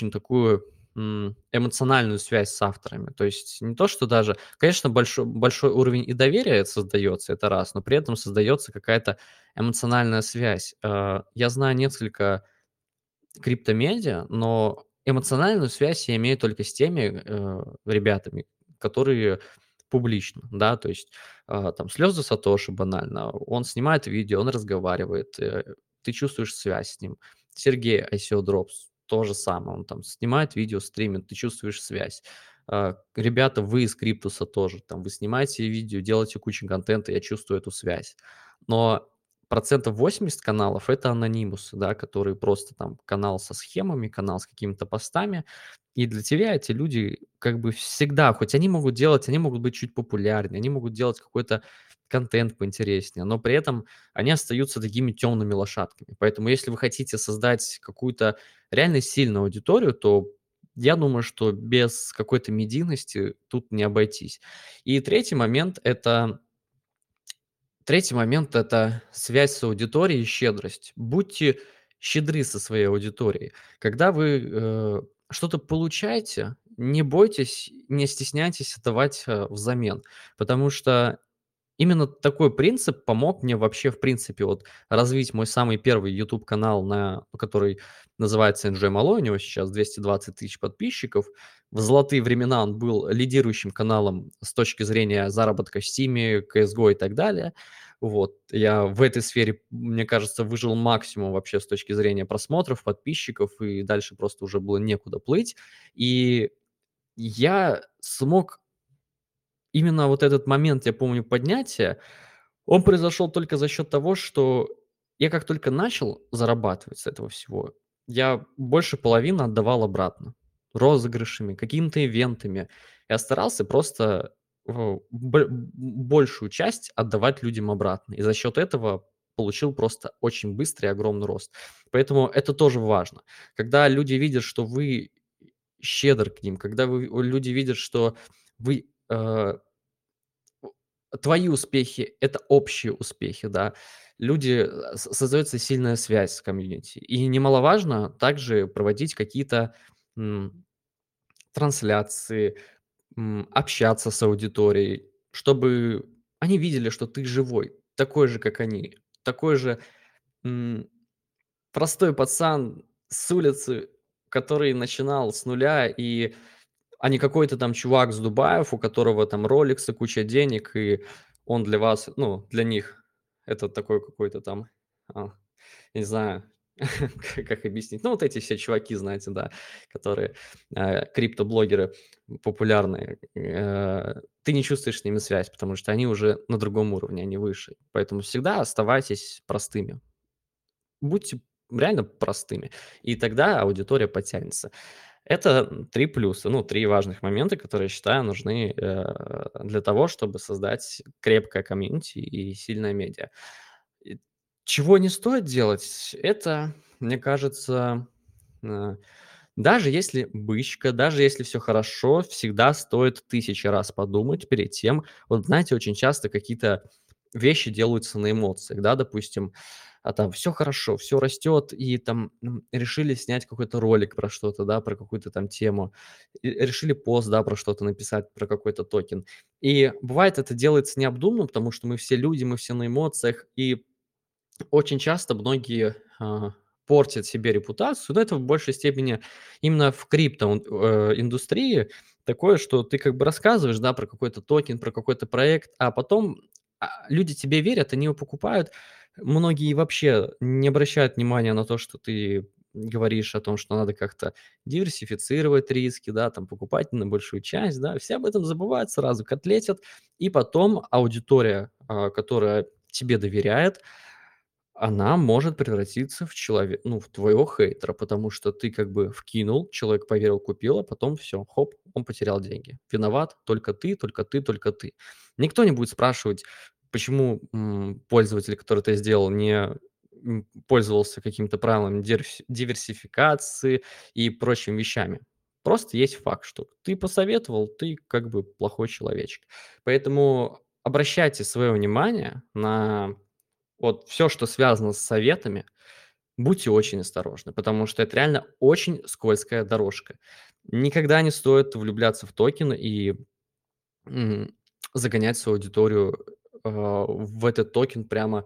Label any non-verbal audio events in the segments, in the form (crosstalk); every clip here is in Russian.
очень такую эмоциональную связь с авторами. То есть не то, что даже, конечно, большой, большой уровень и доверия создается, это раз, но при этом создается какая-то эмоциональная связь. Э, Я знаю несколько криптомедиа, но эмоциональную связь я имею только с теми э, ребятами, которые публично, да, то есть а, там слезы Сатоши банально, он снимает видео, он разговаривает, э, ты чувствуешь связь с ним. Сергей ICO Drops то же самое, он там снимает видео, стримит, ты чувствуешь связь. А, ребята, вы из Криптуса тоже, там, вы снимаете видео, делаете кучу контента, я чувствую эту связь. Но процентов 80 каналов это анонимусы, да, которые просто там канал со схемами, канал с какими-то постами. И для тебя эти люди как бы всегда, хоть они могут делать, они могут быть чуть популярнее, они могут делать какой-то контент поинтереснее, но при этом они остаются такими темными лошадками. Поэтому если вы хотите создать какую-то реально сильную аудиторию, то я думаю, что без какой-то медийности тут не обойтись. И третий момент это Третий момент- это связь с аудиторией и щедрость. Будьте щедры со своей аудиторией. Когда вы, э, что-то получаете, не бойтесь, не стесняйтесь отдавать, э, взамен, потому что Именно такой принцип помог мне вообще, в принципе, вот развить мой самый первый YouTube канал, на который называется Enjoy Malo. У него сейчас 220 тысяч подписчиков. В золотые времена он был лидирующим каналом с точки зрения заработка в Steam, CSGO и так далее. Вот. Я в этой сфере, мне кажется, выжил максимум вообще с точки зрения просмотров, подписчиков, и дальше просто уже было некуда плыть. И я смог именно вот этот момент, я помню, поднятия, он произошел только за счет того, что я как только начал зарабатывать с этого всего, я больше половины отдавал обратно. Розыгрышами, какими-то ивентами. Я старался просто б- большую часть отдавать людям обратно. И за счет этого получил просто очень быстрый и огромный рост. Поэтому это тоже важно. Когда люди видят, что вы щедр к ним, когда вы, люди видят, что вы э, твои успехи- это общие успехи, да. Люди, э, создается сильная связь с комьюнити. И немаловажно также проводить какие-то, трансляции, общаться с аудиторией, чтобы они видели, что ты живой, такой же, как они, такой же, простой пацан с улицы, который начинал с нуля и а не какой-то там чувак с Дубаев, у которого там роликсы, куча денег, и он для вас, ну, для них это такой какой-то там, а, я не знаю, (laughs) как объяснить. Ну, вот эти все чуваки, знаете, да, которые э, криптоблогеры популярные. э, ты не чувствуешь с ними связь, потому что они уже на другом уровне, они выше. Поэтому всегда оставайтесь простыми. Будьте реально простыми, и тогда аудитория подтянется. Это 3 плюса, ну, 3 важных момента, которые, я считаю, нужны, э, для того, чтобы создать крепкое комьюнити и сильное медиа. Чего не стоит делать, это, мне кажется, э, даже если бычка, даже если все хорошо, всегда стоит тысячи раз подумать перед тем. Вот знаете, очень часто какие-то вещи делаются на эмоциях, да, допустим, а там все хорошо, все растет, и там решили снять какой-то ролик про что-то, да, про какую-то там тему, и решили пост, да, про что-то написать, про какой-то токен. И бывает это делается необдуманно, потому что мы все люди, мы все на эмоциях, и очень часто многие а, портят себе репутацию, но это в большей степени именно в крипто э, такое, что ты как бы рассказываешь, да, про какой-то токен, про какой-то проект, а потом люди тебе верят, они его покупают. Многие вообще не обращают внимания на то, что ты говоришь о том, что надо как-то диверсифицировать риски, да, там покупать на большую часть, да, все об этом забывают сразу, котлетят, и потом аудитория, а, которая тебе доверяет, она может превратиться в человека, ну, в твоего хейтера, потому что ты как бы вкинул, человек поверил, купил, а потом все, хоп, он потерял деньги. Виноват только ты, только ты, только ты. Никто не будет спрашивать, почему м, пользователь, который это сделал, не пользовался какими-то правилами диверси- диверсификации и прочими вещами. Просто есть факт, что ты посоветовал, ты как бы плохой человечек. Поэтому обращайте свое внимание на вот все, что связано с советами, будьте очень осторожны, потому что это реально очень скользкая дорожка. Никогда не стоит влюбляться в токен и загонять свою аудиторию а, в этот токен прямо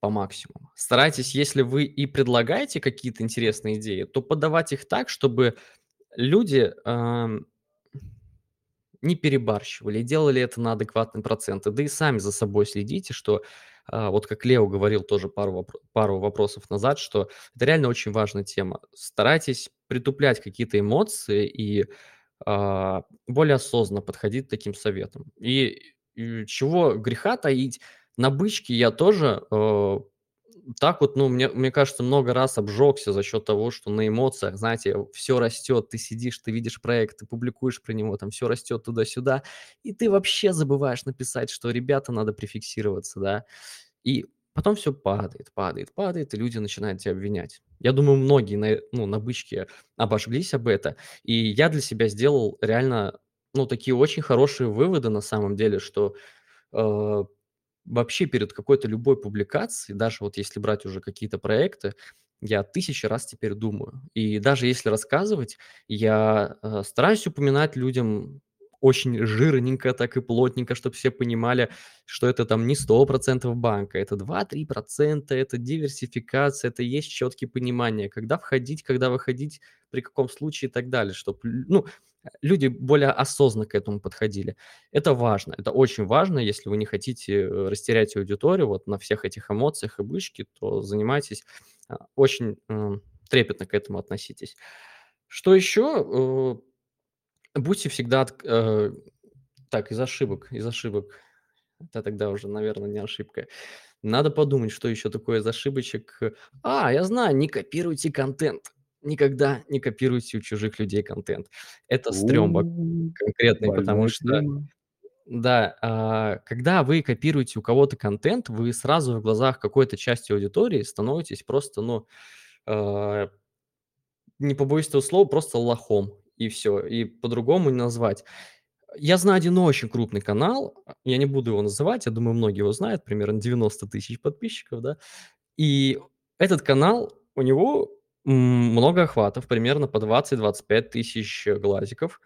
по максимуму. Старайтесь, если вы и предлагаете какие-то интересные идеи, то подавать их так, чтобы люди ам, не перебарщивали, делали это на адекватные проценты. Да и сами за собой следите, что вот как Лео говорил тоже пару, пару вопросов назад, что это реально очень важная тема. Старайтесь притуплять какие-то эмоции и а, более осознанно подходить к таким советам. И, и чего греха таить, на бычке я тоже э, так вот, ну, мне, мне кажется, много раз обжегся за счет того, что на эмоциях, знаете, все растет, ты сидишь, ты видишь проект, ты публикуешь про него, там все растет туда-сюда, и ты вообще забываешь написать, что ребята надо префиксироваться, да, и потом все падает, падает, падает, и люди начинают тебя обвинять. Я думаю, многие на, ну, на бычке обожглись об это, и я для себя сделал реально, ну, такие очень хорошие выводы на самом деле, что э, вообще перед какой-то любой публикацией, даже вот если брать уже какие-то проекты, я тысячи раз теперь думаю. И даже если рассказывать, я э, стараюсь упоминать людям очень жирненько, так и плотненько, чтобы все понимали, что это там не 100% банка, это 2-3%, это диверсификация, это есть четкие понимания, когда входить, когда выходить, при каком случае и так далее, чтобы, ну, люди более осознанно к этому подходили. Это важно, это очень важно, если вы не хотите э, растерять аудиторию вот на всех этих эмоциях и бычке, то занимайтесь, а, очень м, трепетно к этому относитесь. Что еще? Будьте всегда... отк- э, Так, из ошибок, из ошибок. Это тогда уже, наверное, не ошибка. Надо подумать, что еще такое из ошибочек. А, я знаю, не копируйте контент. Никогда не копируйте у чужих людей контент. Это стрём вообще У, конкретный, потому что, да, а, когда вы копируете у кого-то контент, вы сразу в глазах какой-то части аудитории становитесь просто, ну, а, не побоюсь этого слова, просто лохом, и все, и по-другому не назвать. Я знаю один очень крупный канал, а, я не буду его называть, я думаю, многие его знают, примерно 90 тысяч подписчиков, да. И этот канал, у него, много охватов, примерно по 20-25 тысяч э, глазиков.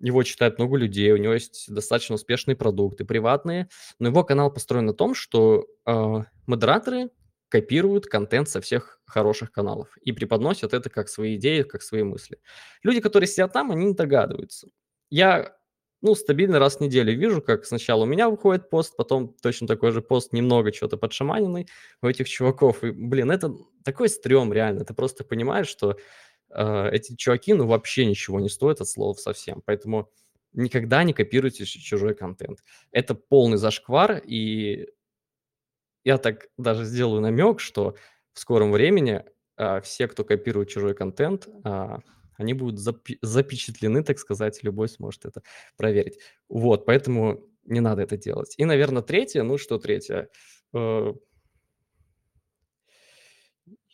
Его читает много людей, у него есть достаточно успешные продукты, приватные. Но его канал построен на том, что, а, модераторы копируют контент со всех хороших каналов и преподносят это как свои идеи, как свои мысли. Люди, которые сидят там, они не догадываются. Я, ну, стабильно раз в неделю вижу, как сначала у меня выходит пост, потом точно такой же пост, немного чего-то подшаманенный у этих чуваков. И, блин, это такой стрём реально. Ты просто понимаешь, что э, эти чуваки, ну, вообще ничего не стоят от слов совсем. Поэтому никогда не копируйте чужой контент. Это полный зашквар, и я так даже сделаю намек, что в скором времени а, все, кто копирует чужой контент, а, они будут запи- запечатлены, так сказать, любой сможет это проверить. Вот, поэтому не надо это делать. И, наверное, третье, ну что третье? Э,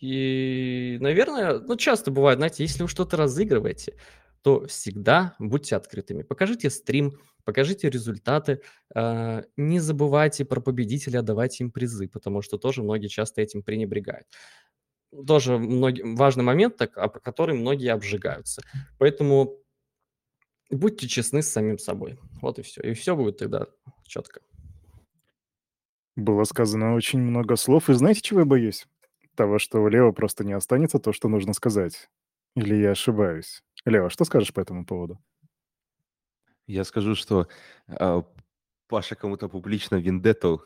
И, наверное, ну, часто бывает, знаете, если вы что-то разыгрываете, то всегда будьте открытыми. Покажите стрим, покажите результаты. а, Не забывайте про победителя, давайте им призы, потому что тоже многие часто этим пренебрегают. Тоже многие, важный момент, так, об который многие обжигаются. Поэтому будьте честны с самим собой. Вот и все. И все будет тогда четко. Было сказано очень много слов, и знаете, чего я боюсь? Того, что у Лео просто не останется то, что нужно сказать. Или я ошибаюсь? Лео, что скажешь по этому поводу? Я скажу, что, а, Паша кому-то публично вендетту,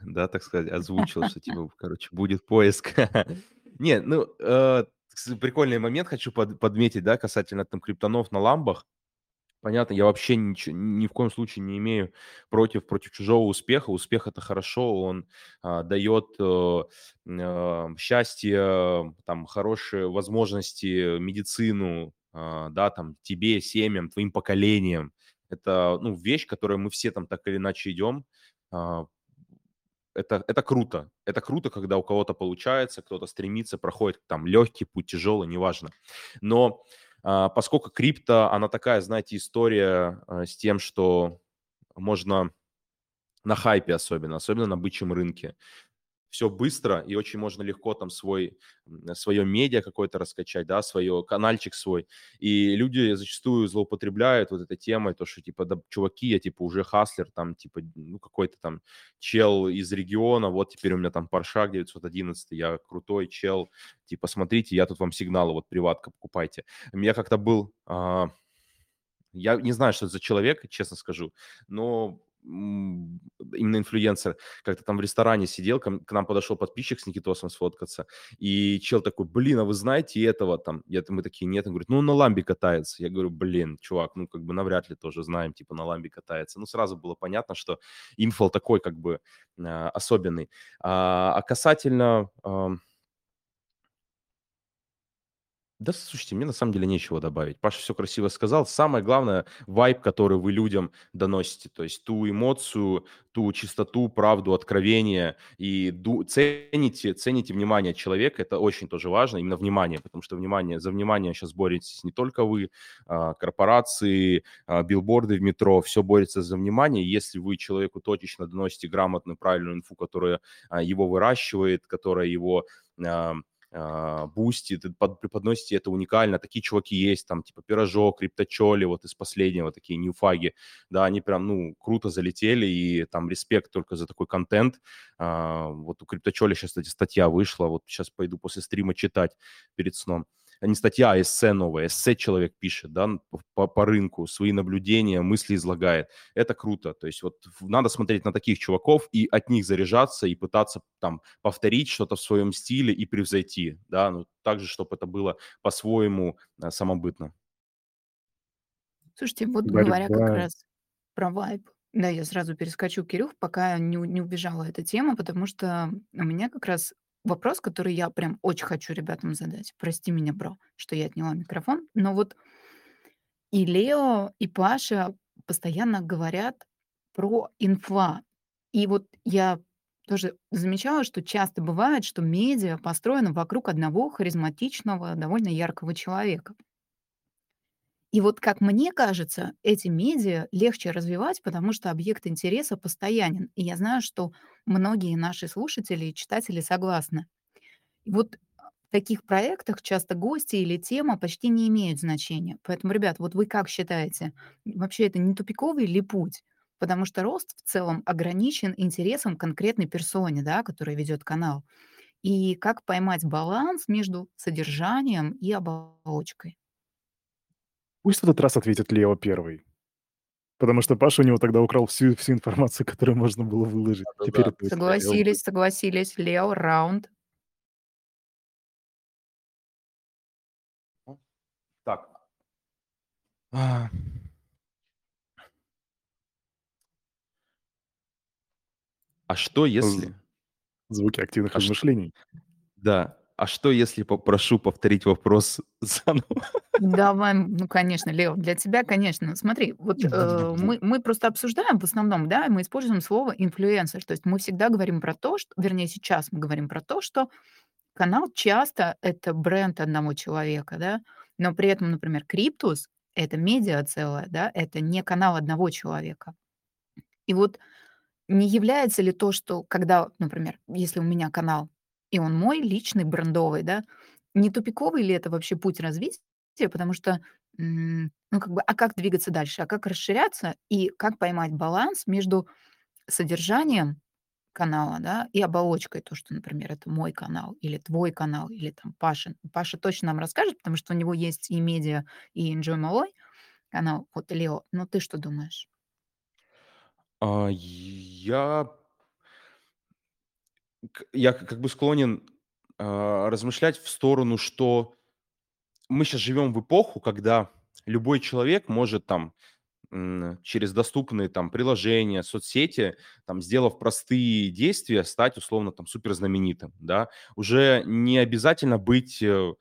да, так сказать, озвучил, что, типа, короче, будет поиск. (laughs) Не, ну, э, с прикольный момент хочу под подметить, да, касательно там криптонов на ламбах. Понятно, я вообще ниче ни в коем случае не имею против против чужого успеха. Успех- это хорошо, он, а, дает, э, а, счастье, там, хорошие возможности, медицину, а, да, там, тебе, семьям, твоим поколениям. Это, ну, вещь, к которой мы все там так или иначе идем. А, это это круто. Это круто, когда у кого-то получается, кто-то стремится, проходит там легкий путь, тяжелый, неважно. Но а, поскольку крипто, она такая, знаете, история а, с тем, что можно на хайпе особенно, особенно на бычьем рынке. Все быстро, и очень можно легко там свой, свое медиа какое-то раскачать, да, свое канальчик свой. И люди зачастую злоупотребляют вот этой темой, то, что, типа, да, чуваки, я, типа, уже хаслер, там, типа, ну, какой-то там чел из региона, вот теперь у меня там Porsche 911, я крутой чел, типа, смотрите, я тут вам сигналы, вот приватка покупайте. Я как-то был... А, я не знаю, что это за человек, честно скажу, но именно инфлюенсер, как-то там в ресторане сидел, к, нам подошел подписчик с Никитосом сфоткаться, и чел такой, блин, а вы знаете этого там? Я, мы такие, нет. Он говорит, ну, на ламбе катается. Я говорю, блин, чувак, ну, как бы навряд ли тоже знаем, типа, на ламбе катается. Ну, сразу было понятно, что инфол такой, как бы, э, особенный. А, а касательно... Да, слушайте, мне на самом деле нечего добавить. Паша все красиво сказал. Самое главное, вайб, который вы людям доносите, то есть ту эмоцию, ту чистоту, правду, откровение, и ду- цените, цените внимание человека, это очень тоже важно, именно внимание, потому что внимание, за внимание сейчас боретесь не только вы, а, корпорации, а, билборды в метро, все борется за внимание. Если вы человеку точечно доносите грамотную, правильную инфу, которая а, его выращивает, которая его а, бустит, преподносите это уникально. Такие чуваки есть, там, типа Пирожок, Крипточоли, вот из последнего, такие ньюфаги, да, они прям, ну, круто залетели, и там респект только за такой контент. А, вот у Крипточоли сейчас, кстати, статья вышла, вот сейчас пойду после стрима читать перед сном не статья, а эссе новое. Эссе человек пишет, да, по, по рынку, свои наблюдения, мысли излагает. Это круто. То есть вот надо смотреть на таких чуваков и от них заряжаться и пытаться там повторить что-то в своем стиле и превзойти, да, ну, так же, чтобы это было по-своему а, самобытно. Слушайте, вот говоря как раз про вайб, да, я сразу перескочу, Кирюх, пока не, не убежала эта тема, потому что у меня как раз вопрос, который я прям очень хочу ребятам задать. Прости меня, бро, что я отняла микрофон. Но вот и Лео, и Паша постоянно говорят про инфа. И вот я тоже замечала, что часто бывает, что медиа построено вокруг одного харизматичного, довольно яркого человека. И вот, как мне кажется, эти медиа легче развивать, потому что объект интереса постоянен. И я знаю, что многие наши слушатели и читатели согласны. И вот в таких проектах часто гости или тема почти не имеют значения. Поэтому, ребят, вот вы как считаете, вообще это не тупиковый ли путь? Потому что рост в целом ограничен интересом конкретной персоне, да, которая ведет канал. И как поймать баланс между содержанием и оболочкой? Пусть в этот раз ответит Лео первый. Потому что Паша у него тогда украл всю, всю информацию, (laughs) которую можно было выложить. Да-да-да. Теперь это Согласились, согласились. Лео, раунд. Так. А. А что если... Звуки активных А что- размышлений. Да. А что если попрошу повторить вопрос (laughs) заново? Давай, ну, конечно, Лео, для тебя, конечно. Смотри, вот э, мы, мы просто обсуждаем в основном, да, мы используем слово инфлюенсер. То есть мы всегда говорим про то, что, вернее, сейчас мы говорим про то, что канал часто это бренд одного человека, да, но при этом, например, Криптус — это медиа целое, да, это не канал одного человека. И вот не является ли то, что когда, например, если у меня канал, и он мой личный, брендовый, да, не тупиковый ли это вообще путь развития? Потому что, ну, как бы, а как двигаться дальше? А как расширяться? И как поймать баланс между содержанием канала, да, и оболочкой, то, что, например, это мой канал или твой канал, или там Паша. Паша точно нам расскажет, потому что у него есть и медиа, и Enjoy Малой канал. Вот, Лео, ну ты что думаешь? А, я я как бы склонен а, размышлять в сторону, что мы сейчас живем в эпоху, когда любой человек может там через доступные там приложения, соцсети, там, сделав простые действия, стать условно там супер знаменитым, да. Уже не обязательно быть э,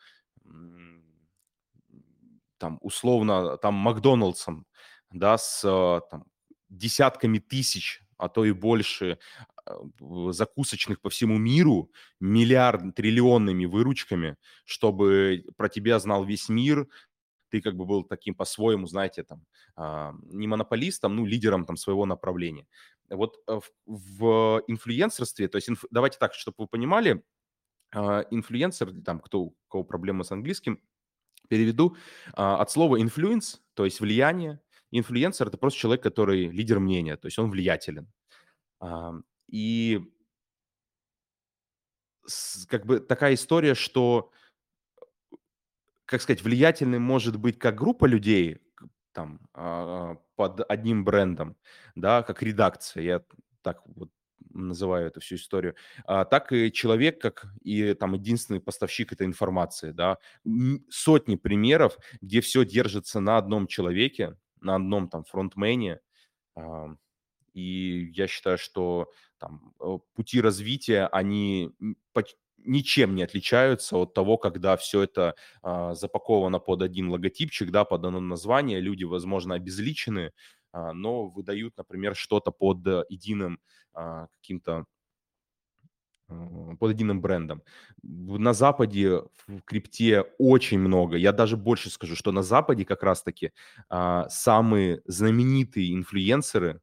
там условно там Макдоналдсом, да, с э, там, десятками тысяч, а то и больше э, закусочных по всему миру, миллиард, триллионными выручками, чтобы про тебя знал весь мир, ты как бы был таким по-своему, знаете, там, а, не монополистом, ну, лидером там своего направления. вот э, в, в инфлюенсерстве, то есть инф, давайте так, чтобы вы понимали, э, инфлюенсер, там, кто, у кого проблемы с английским, переведу от слова influence, то есть влияние. Инфлюенсер – это просто человек, который лидер мнения, то есть он влиятелен. Э, и как бы такая история, что, как сказать, влиятельным может быть как группа людей, там, а, под одним брендом, да, как редакция, я так вот называю эту всю историю, а, так и человек, как и там единственный поставщик этой информации, да. Сотни примеров, где все держится на одном человеке, на одном там фронтмене, и я считаю, что там э, пути развития, они ничем не отличаются от того, когда все это а, запаковано под один логотипчик, да, под одно название, люди, возможно, обезличены, а, но выдают, например, что-то под единым а, каким-то под единым брендом. На Западе в крипте очень много. Я даже больше скажу, что на Западе как раз-таки а, самые знаменитые инфлюенсеры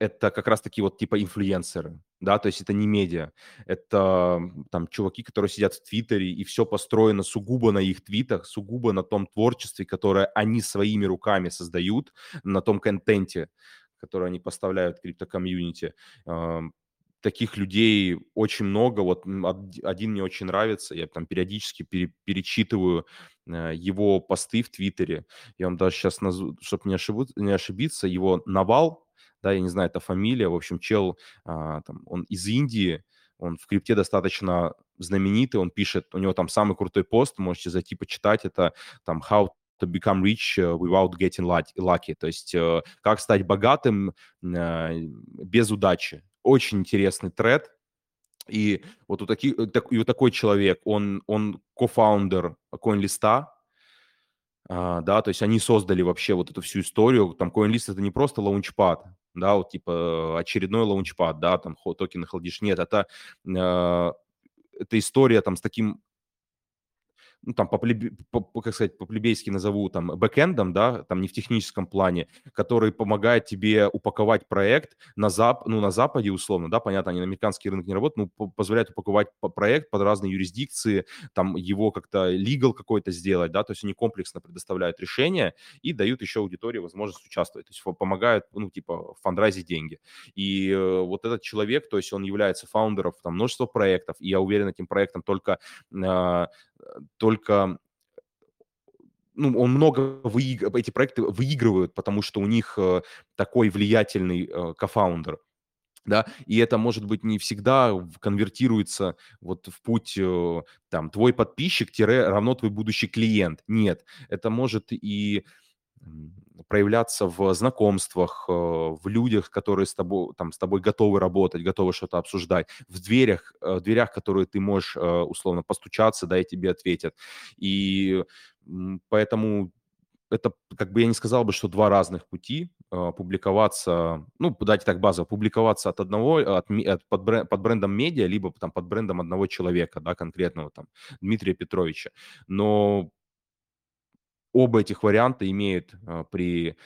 это как раз-таки вот типа инфлюенсеры, да, то есть это не медиа, это там чуваки, которые сидят в Твиттере, и все построено сугубо на их твитах, сугубо на том творчестве, которое они своими руками создают, на том контенте, который они поставляют крипто-комьюнити. Таких людей очень много. Вот один мне очень нравится. Я там периодически пере, перечитываю э, его посты в Твиттере. Я вам даже сейчас назову, чтобы не, ошибу, не ошибиться, его Навал, да, я не знаю, это фамилия, в общем, чел, а, там, он из Индии, он в крипте достаточно знаменитый, он пишет, у него там самый крутой пост, можете зайти почитать, это там how to become rich without getting lucky, то есть э, как стать богатым э, без удачи. Очень интересный тред, и вот у, таких, и у такой человек, он, он кофаундер CoinList, а, да, то есть они создали вообще вот эту всю историю, там CoinList это не просто лаунчпад, да, вот типа очередной лаунчпад, да, там токены холдишь, нет, это, э, это история там с таким ну, там, по, по, как сказать, по-плебейски назову, там, бэкэндом, да, там, не в техническом плане, который помогает тебе упаковать проект на, зап, ну, на Западе, условно, да, понятно, они на американский рынок не работают, но позволяет упаковать проект под разные юрисдикции, там, его как-то legal какой-то сделать, да, то есть они комплексно предоставляют решения и дают еще аудитории возможность участвовать, то есть помогают, ну, типа, фандрайзить деньги. И э, вот этот человек, то есть он является фаундером, там, множества проектов, и я уверен, этим проектом только э, только ну, он много выиг... эти проекты выигрывают, потому что у них э, такой влиятельный э, кофаундер. Да, и это, может быть, не всегда конвертируется вот в путь, э, там, твой подписчик равно твой будущий клиент. Нет, это может и проявляться в знакомствах, э, в людях, которые с тобой, там, с тобой готовы работать, готовы что-то обсуждать, в дверях, э, в дверях, которые ты можешь э, условно постучаться, да, и тебе ответят. И поэтому это, как бы я не сказал бы, что два разных пути публиковаться, ну, дайте так базово, публиковаться от одного, от, от, под, бренд, под брендом медиа, либо там под брендом одного человека, да, конкретного там Дмитрия Петровича. Но Оба этих варианта имеют а, при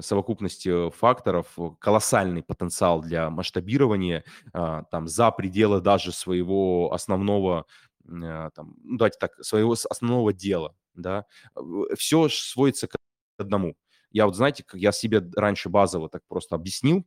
совокупности факторов колоссальный потенциал для масштабирования а, там, за пределы даже своего основного, а, там, ну, давайте так, своего основного дела. Да? Все сводится к одному. Я вот, знаете, как я себе раньше базово так просто объяснил,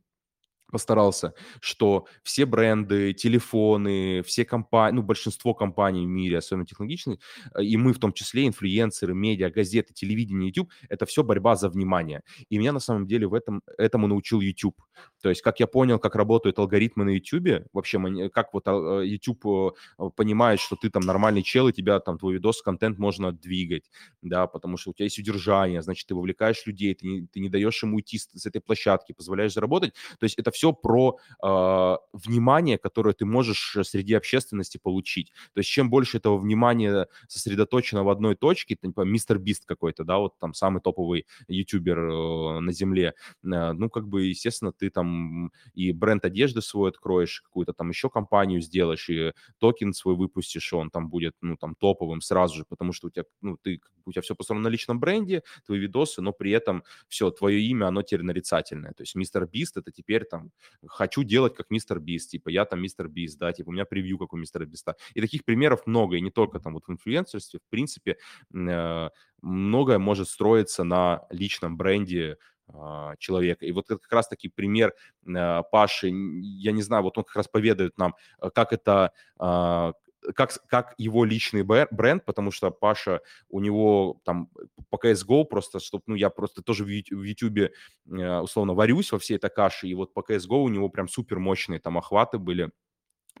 постарался, что все бренды, телефоны, все компании, ну, большинство компаний в мире, особенно технологичные, э, и мы в том числе, инфлюенсеры, медиа, газеты, телевидение, YouTube, это все борьба за внимание. И меня на самом деле в этом, этому научил YouTube. То есть, как я понял, как работают алгоритмы на YouTube, вообще, как вот а, YouTube э, понимает, что ты там нормальный чел, и тебя там твой видос, контент можно двигать, да, потому что у тебя есть удержание, значит, ты вовлекаешь людей, ты не, ты не даешь им уйти с, с этой площадки, позволяешь заработать. То есть это все все про э, внимание, которое ты можешь среди общественности получить. То есть чем больше этого внимания сосредоточено в одной точке, типа мистер Бист какой-то, да, вот там самый топовый ютубер э, на земле, э, ну, как бы, естественно, ты там и бренд одежды свой откроешь, какую-то там еще компанию сделаешь, и токен свой выпустишь, он там будет, ну, там, топовым сразу же, потому что у тебя, ну, ты, у тебя все построено на личном бренде, твои видосы, но при этом все, твое имя, оно теперь нарицательное. То есть мистер Бист это теперь там, хочу делать как мистер Бист, типа, я там мистер Бист, да, типа, у меня превью как у мистера Биста. И таких примеров много, и не только там вот в инфлюенсерстве, в принципе, э, многое может строиться на личном бренде а, человека. И вот это как раз-таки пример а, Паши, я не знаю, вот он как раз поведает нам, э, как это, а, как, как его личный бренд, потому что Паша, у него там по CSGO просто, чтобы, ну, я просто тоже в YouTube условно варюсь во всей этой каше, и вот по CSGO у него прям супер мощные там охваты были,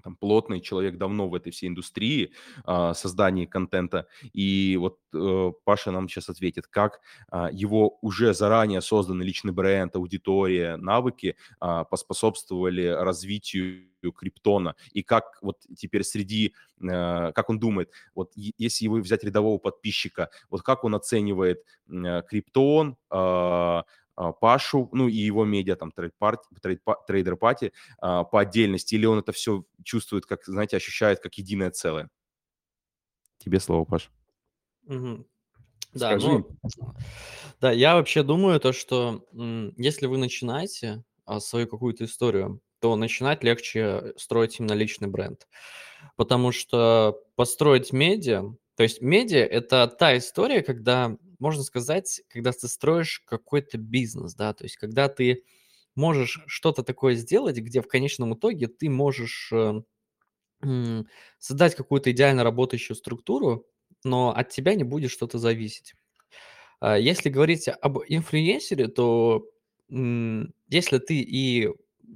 там, плотный человек давно в этой всей индустрии э, создания контента. И вот э, Паша нам сейчас ответит, как э, его уже заранее созданный личный бренд, аудитория, навыки э, поспособствовали развитию криптона и как вот теперь среди, э, как он думает, вот если вы взять рядового подписчика, вот как он оценивает э, криптон, э, а, Пашу, ну и его медиа, там, trade party, trade, trader party а, по отдельности, или он это все чувствует, как, знаете, ощущает как единое целое? Тебе слово, Паш. Угу. Да, ну, да, я вообще думаю то, что если вы начинаете а, свою какую-то историю, то начинать легче строить именно личный бренд. Потому что построить медиа, то есть медиа – это та история, когда можно сказать, когда ты строишь какой-то бизнес, да, то есть когда ты можешь что-то такое сделать, где в конечном итоге ты можешь э, создать какую-то идеально работающую структуру, но от тебя не будет что-то зависеть. А если говорить об инфлюенсере, то если ты и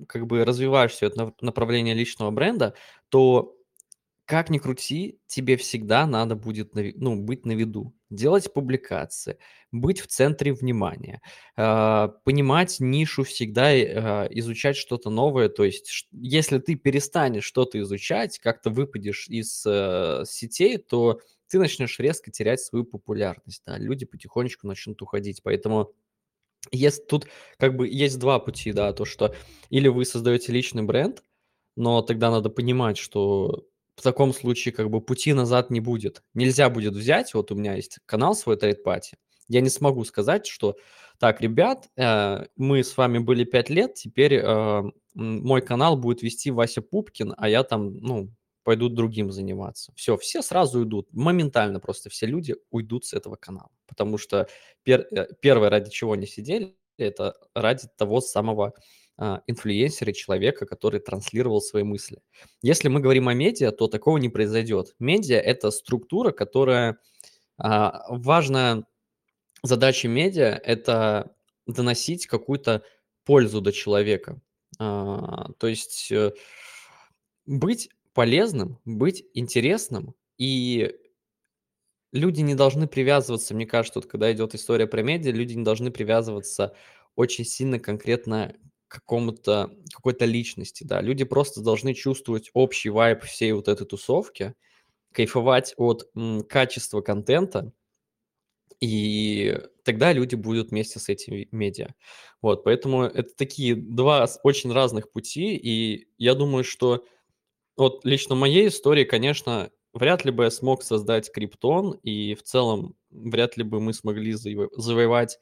как бы развиваешь все это направление личного бренда, то как ни крути, тебе всегда надо будет ну, быть на виду, делать публикации, быть в центре внимания, э, понимать нишу всегда, э, изучать что-то новое. То есть, если ты перестанешь что-то изучать, как-то выпадешь из э, сетей, то ты начнешь резко терять свою популярность. Да? Люди потихонечку начнут уходить. Поэтому есть, тут как бы есть два пути, да, то, что или вы создаете личный бренд, но тогда надо понимать, что в таком случае как бы пути назад не будет. Нельзя будет взять, вот у меня есть канал свой Trade Party, я не смогу сказать, что так, ребят, э, мы с вами были 5 лет, теперь э, мой канал будет вести Вася Пупкин, а я там, ну, пойду другим заниматься. Все, все сразу уйдут. Моментально просто все люди уйдут с этого канала. Потому что пер, э, первое, ради чего они сидели, это ради того самого а, инфлюенсера, человека, который транслировал свои мысли. Если мы говорим о медиа, то такого не произойдет. Медиа – это структура, которая… А, важная задача медиа – это доносить какую-то пользу до человека. А, то есть э, быть полезным, быть интересным, и люди не должны привязываться, мне кажется, вот когда идет история про медиа, люди не должны привязываться очень сильно конкретно какому-то, какой-то личности, да. Люди просто должны чувствовать общий вайб всей вот этой тусовки, кайфовать от м, качества контента, и тогда люди будут вместе с этими медиа. Вот, поэтому это такие два очень разных пути, и я думаю, что вот лично в моей истории, конечно, вряд ли бы я смог создать криптон, и в целом вряд ли бы мы смогли заво- завоевать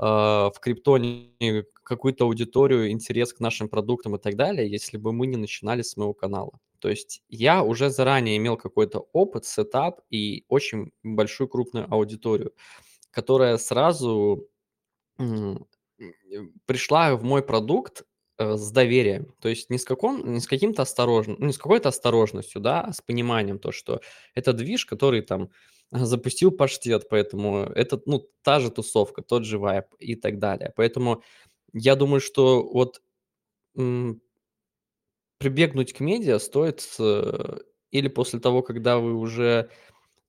в криптоне какую-то аудиторию, интерес к нашим продуктам и так далее, если бы мы не начинали с моего канала. То есть я уже заранее имел какой-то опыт, сетап и очень большую крупную аудиторию, которая сразу пришла в мой продукт э, с доверием, то есть не с, каком, не с каким-то осторожным, ну, не с какой-то осторожностью, да, а с пониманием то, что это движ, который там запустил паштет, поэтому это, ну, та же тусовка, тот же вайп и так далее. Поэтому я думаю, что вот прибегнуть к медиа стоит э, или после того, когда вы уже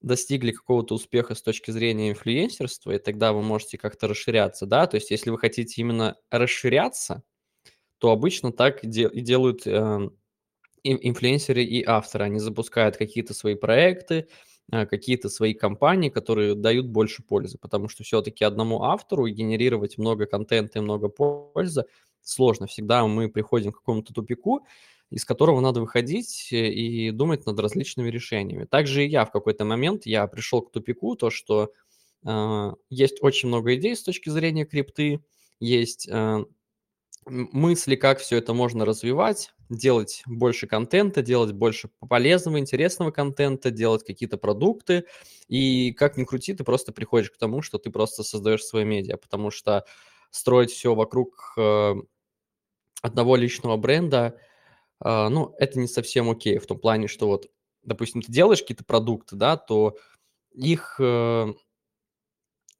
достигли какого-то успеха с точки зрения инфлюенсерства, и тогда вы можете как-то расширяться, да, то есть если вы хотите именно расширяться, то обычно так и делают э, инфлюенсеры и авторы. Они запускают какие-то свои проекты, э, какие-то свои компании, которые дают больше пользы, потому что все-таки одному автору генерировать много контента и много пользы сложно. Всегда мы приходим к какому-то тупику, из которого надо выходить э, и думать над различными решениями. Также и я в какой-то момент, я пришел к тупику, то, что э, есть очень много идей с точки зрения крипты, есть э, мысли, как все это можно развивать, делать больше контента, делать больше полезного, интересного контента, делать какие-то продукты. И как ни крути, ты просто приходишь к тому, что ты просто создаешь свое медиа, потому что строить все вокруг э, одного личного бренда, э, ну, это не совсем окей, в том плане, что вот, допустим, ты делаешь какие-то продукты, да, то их э,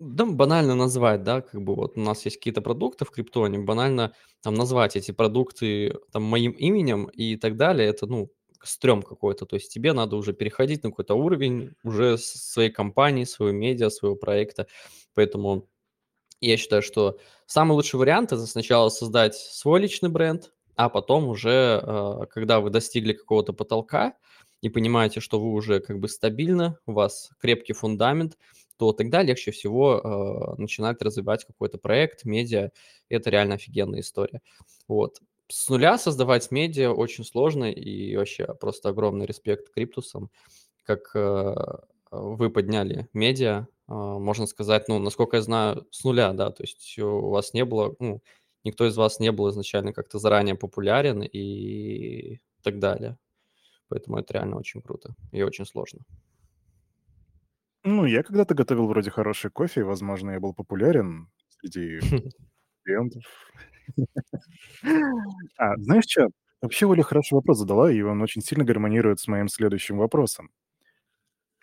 да, банально назвать, да, как бы вот у нас есть какие-то продукты в криптоне, банально там назвать эти продукты там моим именем и так далее, это, ну, стрём какой-то, то есть тебе надо уже переходить на какой-то уровень уже своей компании, своего медиа, своего проекта, поэтому я считаю, что самый лучший вариант это сначала создать свой личный бренд, а потом уже, э, когда вы достигли какого-то потолка и понимаете, что вы уже как бы стабильно, у вас крепкий фундамент, то тогда легче всего э, начинать развивать какой-то проект, медиа. Это реально офигенная история. Вот. С нуля создавать медиа очень сложно, и вообще просто огромный респект криптусам, как э, вы подняли медиа, э, можно сказать, ну, насколько я знаю, с нуля, да, то есть у вас не было, ну, никто из вас не был изначально как-то заранее популярен и так далее. Поэтому это реально очень круто и очень сложно. Ну, я когда-то готовил вроде хороший кофе, и, возможно, я был популярен среди (laughs) клиентов. А, знаешь что? Вообще, Оля хороший вопрос задала, и он очень сильно гармонирует с моим следующим вопросом.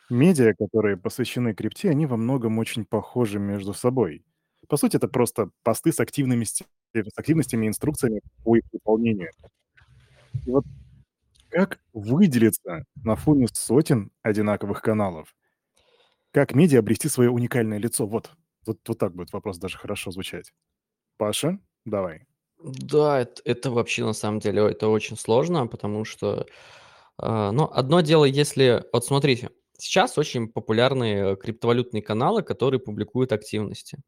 Медиа, которые посвящены крипте, они во многом очень похожи между собой. По сути, это просто посты с активными с активностями и инструкциями по их выполнению. И вот как выделиться на фоне сотен одинаковых каналов? Как медиа обрести свое уникальное лицо? Вот. Вот, вот так будет вопрос даже хорошо звучать. Паша, давай. Да, это, это вообще на самом деле это очень сложно, потому что, э, ну, одно дело, если, вот смотрите, сейчас очень популярные криптовалютные каналы, которые публикуют активности.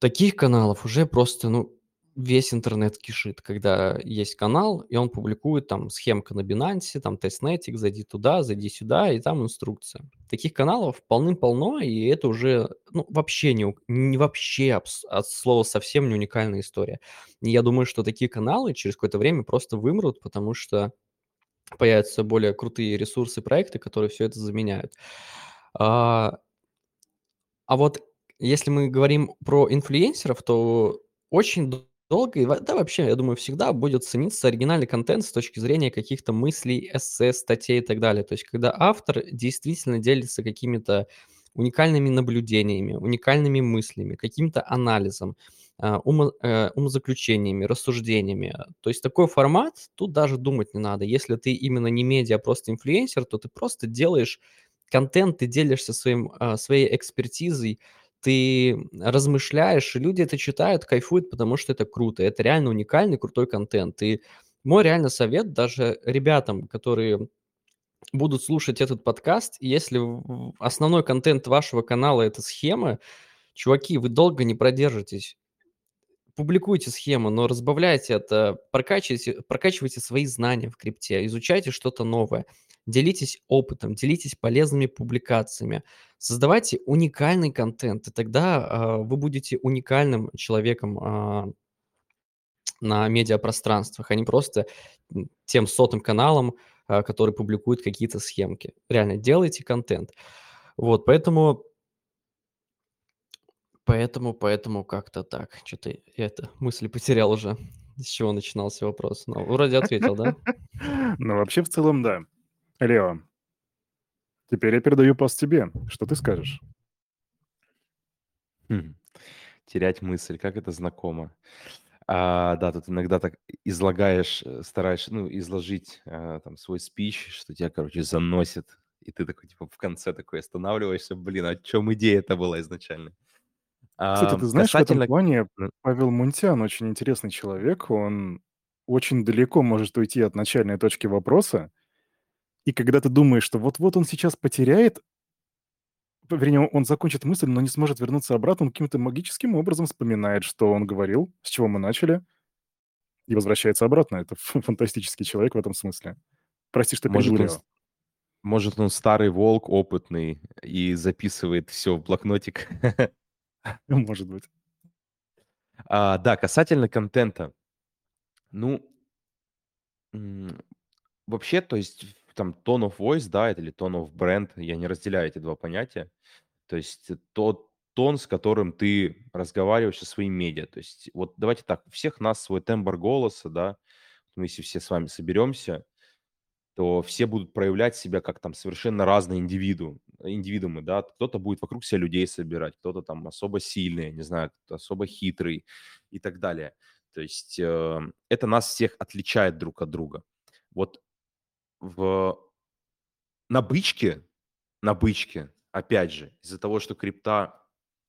Таких каналов уже просто, ну, весь интернет кишит, когда есть канал, и он публикует там схемка на Binance, там тестнетик, зайди туда, зайди сюда, и там инструкция. Таких каналов полным-полно, и это уже ну, вообще не, не вообще от слова совсем не уникальная история. И я думаю, что такие каналы через какое-то время просто вымрут, потому что появятся более крутые ресурсы, проекты, которые все это заменяют. А, а вот если мы говорим про инфлюенсеров, то очень долго и да, вообще, я думаю, всегда будет цениться оригинальный контент с точки зрения каких-то мыслей, эссе, статей и так далее. То есть когда автор действительно делится какими-то уникальными наблюдениями, уникальными мыслями, каким-то анализом, а, умо, э, умозаключениями, рассуждениями. То есть такой формат, тут даже думать не надо. Если ты именно не медиа, а просто инфлюенсер, то ты просто делаешь контент, ты делишься своим, а, своей экспертизой, ты размышляешь, и люди это читают, кайфуют, потому что это круто. Это реально уникальный, крутой контент. И мой реально совет даже ребятам, которые будут слушать этот подкаст, если основной контент вашего канала это схема, чуваки, вы долго не продержитесь публикуйте схему, но разбавляйте это, прокачивайте, прокачивайте свои знания в крипте, изучайте что-то новое, делитесь опытом, делитесь полезными публикациями, создавайте уникальный контент, и тогда э, вы будете уникальным человеком э, на медиапространствах, а не просто тем сотым каналом, э, который публикует какие-то схемки. Реально, делайте контент. Вот, поэтому Поэтому поэтому как-то так. что то я это мысли потерял уже, с чего начинался вопрос. Но вроде ответил, да? (laughs) Ну, вообще, в целом, да. Лео, теперь я передаю пост тебе. Что ты скажешь? Хм. Терять мысль, как это знакомо. А, да, тут иногда так излагаешь, э, стараешься, ну, изложить а, там свой спич, что тебя, короче, заносит, и ты такой, типа, в конце такой останавливаешься, блин, в чем идея это была изначально? Кстати, ты знаешь, в этом касательно плане Павел Мунтян очень интересный человек. Он очень далеко может уйти от начальной точки вопроса. И когда ты думаешь, что вот-вот он сейчас потеряет вернее, он закончит мысль, но не сможет вернуться обратно, он каким-то магическим образом вспоминает, что он говорил, с чего мы начали, и возвращается обратно. Это (laughs) фантастический человек в этом смысле. Прости, что может, он перебил. с может, он старый волк, опытный и записывает всё в блокнотик. (laughs) Может быть. А, да, касательно контента. Ну вообще, то есть там tone of voice, да, это или tone of brand, я не разделяю эти 2 понятия. То есть тот тон, с которым ты разговариваешь со своим медиа. То есть вот давайте так, у всех нас свой тембр голоса, да. Мы если все с вами соберемся, то все будут проявлять себя как там совершенно разные индивиду индивидуумы, да. Кто-то будет вокруг себя людей собирать, кто-то там особо сильный, не знаю, кто-то особо хитрый и так далее. То есть, э, это нас всех отличает друг от друга. Вот в на бычке на бычке, опять же, из-за того, что крипта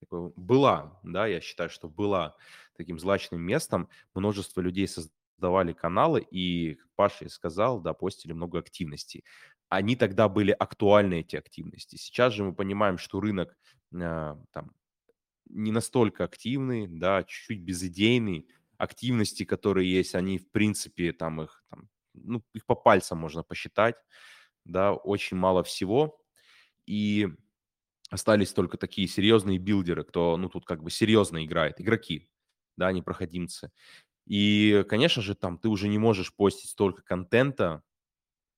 была, да, я считаю, что была таким злачным местом, множество людей создавали каналы и, Паша и сказал, да, постили много активностей. Они тогда были актуальны, эти активности. Сейчас же мы понимаем, что рынок, а, там не настолько активный, да, чуть-чуть безидейный. Активности, которые есть, они, в принципе, там их там, ну, их по пальцам можно посчитать, да, очень мало всего. И остались только такие серьезные билдеры, кто, ну, тут как бы серьезно играет, игроки, да, а не проходимцы. И, конечно же, там ты уже не можешь постить столько контента,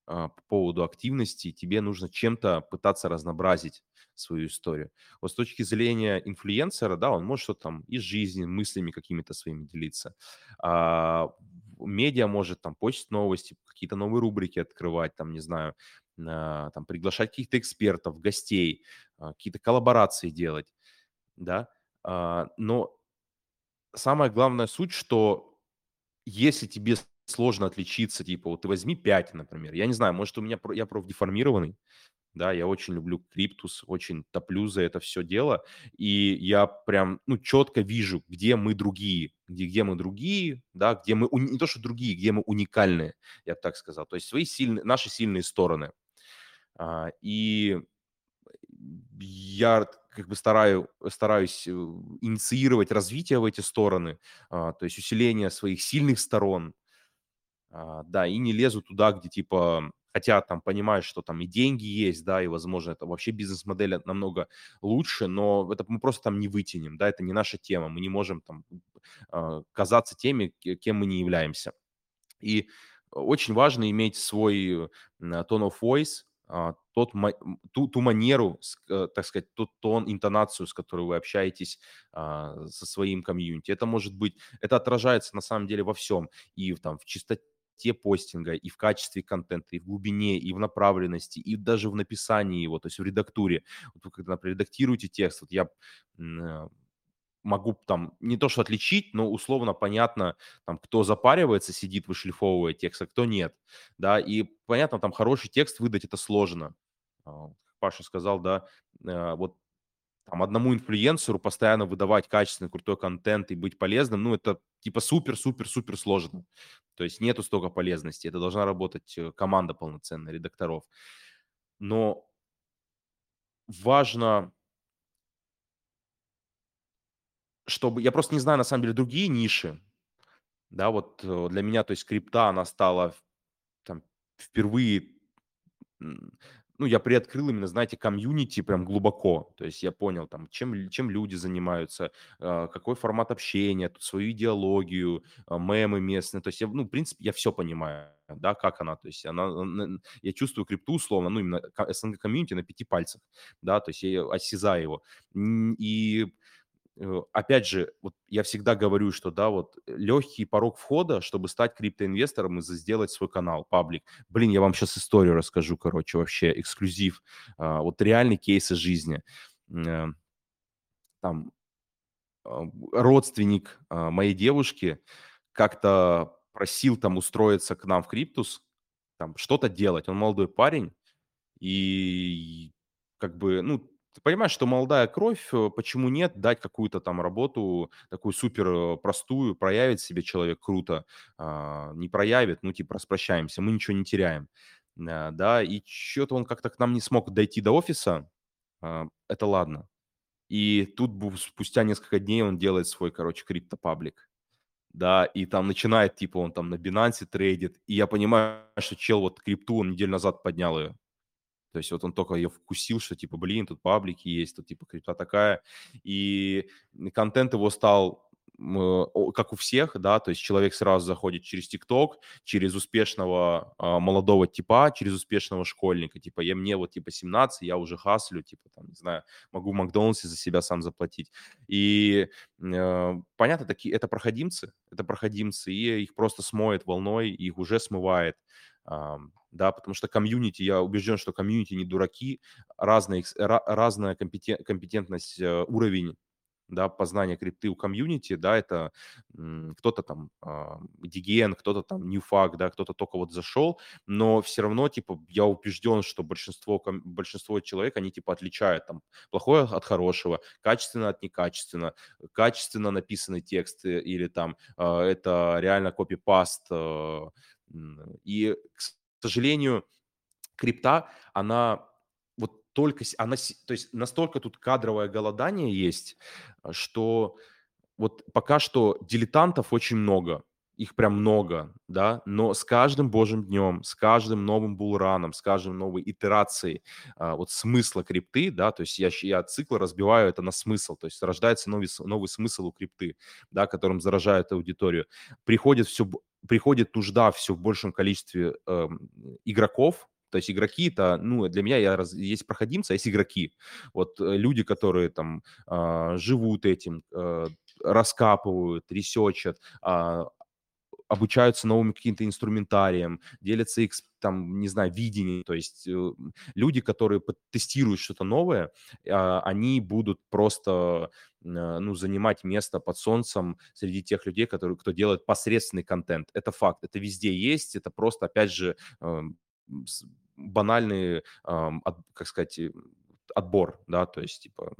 а, по поводу активности, тебе нужно чем-то пытаться разнообразить свою историю. Вот с точки зрения инфлюенсера, да, он может что-то там из жизни, мыслями какими-то своими делиться. А, медиа может там постить новости, какие-то новые рубрики открывать, там, не знаю, там приглашать каких-то экспертов, гостей, а, какие-то коллаборации делать, да. А, но самая главная суть, что если тебе сложно отличиться, типа вот ты возьми 5, например. Я не знаю, может, у меня я профдеформированный, да, я очень люблю криптус, очень топлю за это всё дело, и я прям, ну, четко вижу, где мы другие, где где мы другие, да, где мы не то что другие, где мы уникальные, я б так сказал. То есть свои сильные наши сильные стороны. А, и я как бы стараю стараюсь, э, инициировать развитие в эти стороны, а, то есть усиление своих сильных сторон. А, да, и не лезу туда, где типа хотя там понимаю, что там и деньги есть, да, и, возможно, это вообще бизнес-модель намного лучше, но это мы просто там не вытянем, да, это не наша тема, мы не можем там, а, казаться теми, ке кем мы не являемся. И очень важно иметь свой, tone of voice, а, тот ту ту манеру, к так сказать, тот тон, интонацию, с которой вы общаетесь, а, со своим комьюнити. Это может быть это отражается на самом деле во всем: и там в чистоте постинга, и в качестве контента, и в глубине, и в направленности, и даже в написании его, то есть в редактуре. Вот вы когда, например, редактируете текст, вот я, а, могу там не то что отличить, но условно понятно, там, кто запаривается, сидит, вышлифовывает текст, а кто нет, да. И понятно, там хороший текст выдать- это сложно. А, Паша сказал, да, а, вот там одному инфлюенсеру постоянно выдавать качественный, крутой контент и быть полезным, ну, это типа супер супер супер сложно. То есть нету столько полезности. Это должна работать, э, команда полноценная редакторов. Но важно чтобы я просто не знаю, на самом деле, другие ниши. Да, вот, э, для меня, то есть крипта, она стала там впервые, ну, я приоткрыл именно, знаете, комьюнити прям глубоко. То есть я понял там, чем чем люди занимаются, а, какой формат общения, свою идеологию, а, мемы местные. То есть я, ну, в принципе, я всё понимаю, да, как она. То есть она, я чувствую крипту условно, ну, именно СНГ комьюнити на 5 пальцах, да, то есть я осязаю его. И опять же, вот я всегда говорю, что, да, вот легкий порог входа, чтобы стать криптоинвестором и сделать свой канал, паблик. Блин, я вам сейчас историю расскажу, короче, вообще эксклюзив. А, вот реальный кейс из жизни. Э, там, а, родственник, а, моей девушки как-то просил там устроиться к нам в Криптус, там что-то делать. Он молодой парень, и как бы, ну, ты понимаешь, что молодая кровь, э, почему нет, дать какую-то там работу, такую супер э, простую, проявит себе человек круто, а, не проявит, ну, типа, распрощаемся, мы ничего не теряем. А, да, и что-то он как-то к нам не смог дойти до офиса, а, это ладно. И тут спустя несколько дней он делает свой, короче, криптопаблик. Да, и там начинает, типа, он там на Binance трейдит, и я понимаю, что чел вот крипту, он неделю назад поднял ее. То есть вот он только ее вкусил, что типа, блин, тут паблики есть, тут типа крипта такая. И контент его стал как у всех, да, то есть человек сразу заходит через ТикТок, через успешного а, молодого типа, через успешного школьника, типа, я мне вот типа 17, я уже хаслю, типа, там, не знаю, могу в Макдональдсе за себя сам заплатить. И э, понятно, такие, это проходимцы, это проходимцы, и их просто смоет волной, их уже смывает да, потому что комьюнити, я убежден, что комьюнити не дураки, разная, разная компетент, компетентность, э, уровень да, познания крипты у комьюнити, да, это кто-то там э, degen, кто-то там ньюфаг, да, кто-то только вот зашел, но все равно, типа, я убежден, что большинство, большинство человек, они, типа, отличают там плохое от хорошего, качественно от некачественно, качественно написанный текст э, или там э, это реально копипаст, э, и, к сожалению, крипта, она вот только, она, то есть настолько тут кадровое голодание есть, что вот пока что дилетантов очень много, их прям много, да, но с каждым божьим днем, с каждым новым булраном, с каждым новой итерацией а, вот смысла крипты, да, то есть я, я цикл разбиваю это на смысл, то есть рождается новый, новый смысл у крипты, да, которым заражает аудиторию. Приходит все, приходит нужда все в большем количестве э, игроков, то есть игроки это, ну, для меня я раз, есть проходимцы, а есть игроки. Вот э, люди, которые там э, живут этим, э, раскапывают, ресечат, э, обучаются новым каким-то инструментарием, делятся их, там, не знаю, видением. То есть э, люди, которые тестируют что-то новое, э, они будут просто э, ну, занимать место под солнцем среди тех людей, которые, кто делает посредственный контент. Это факт, это везде есть, это просто, опять же, э, банальный, как сказать, отбор, да, то есть, типа,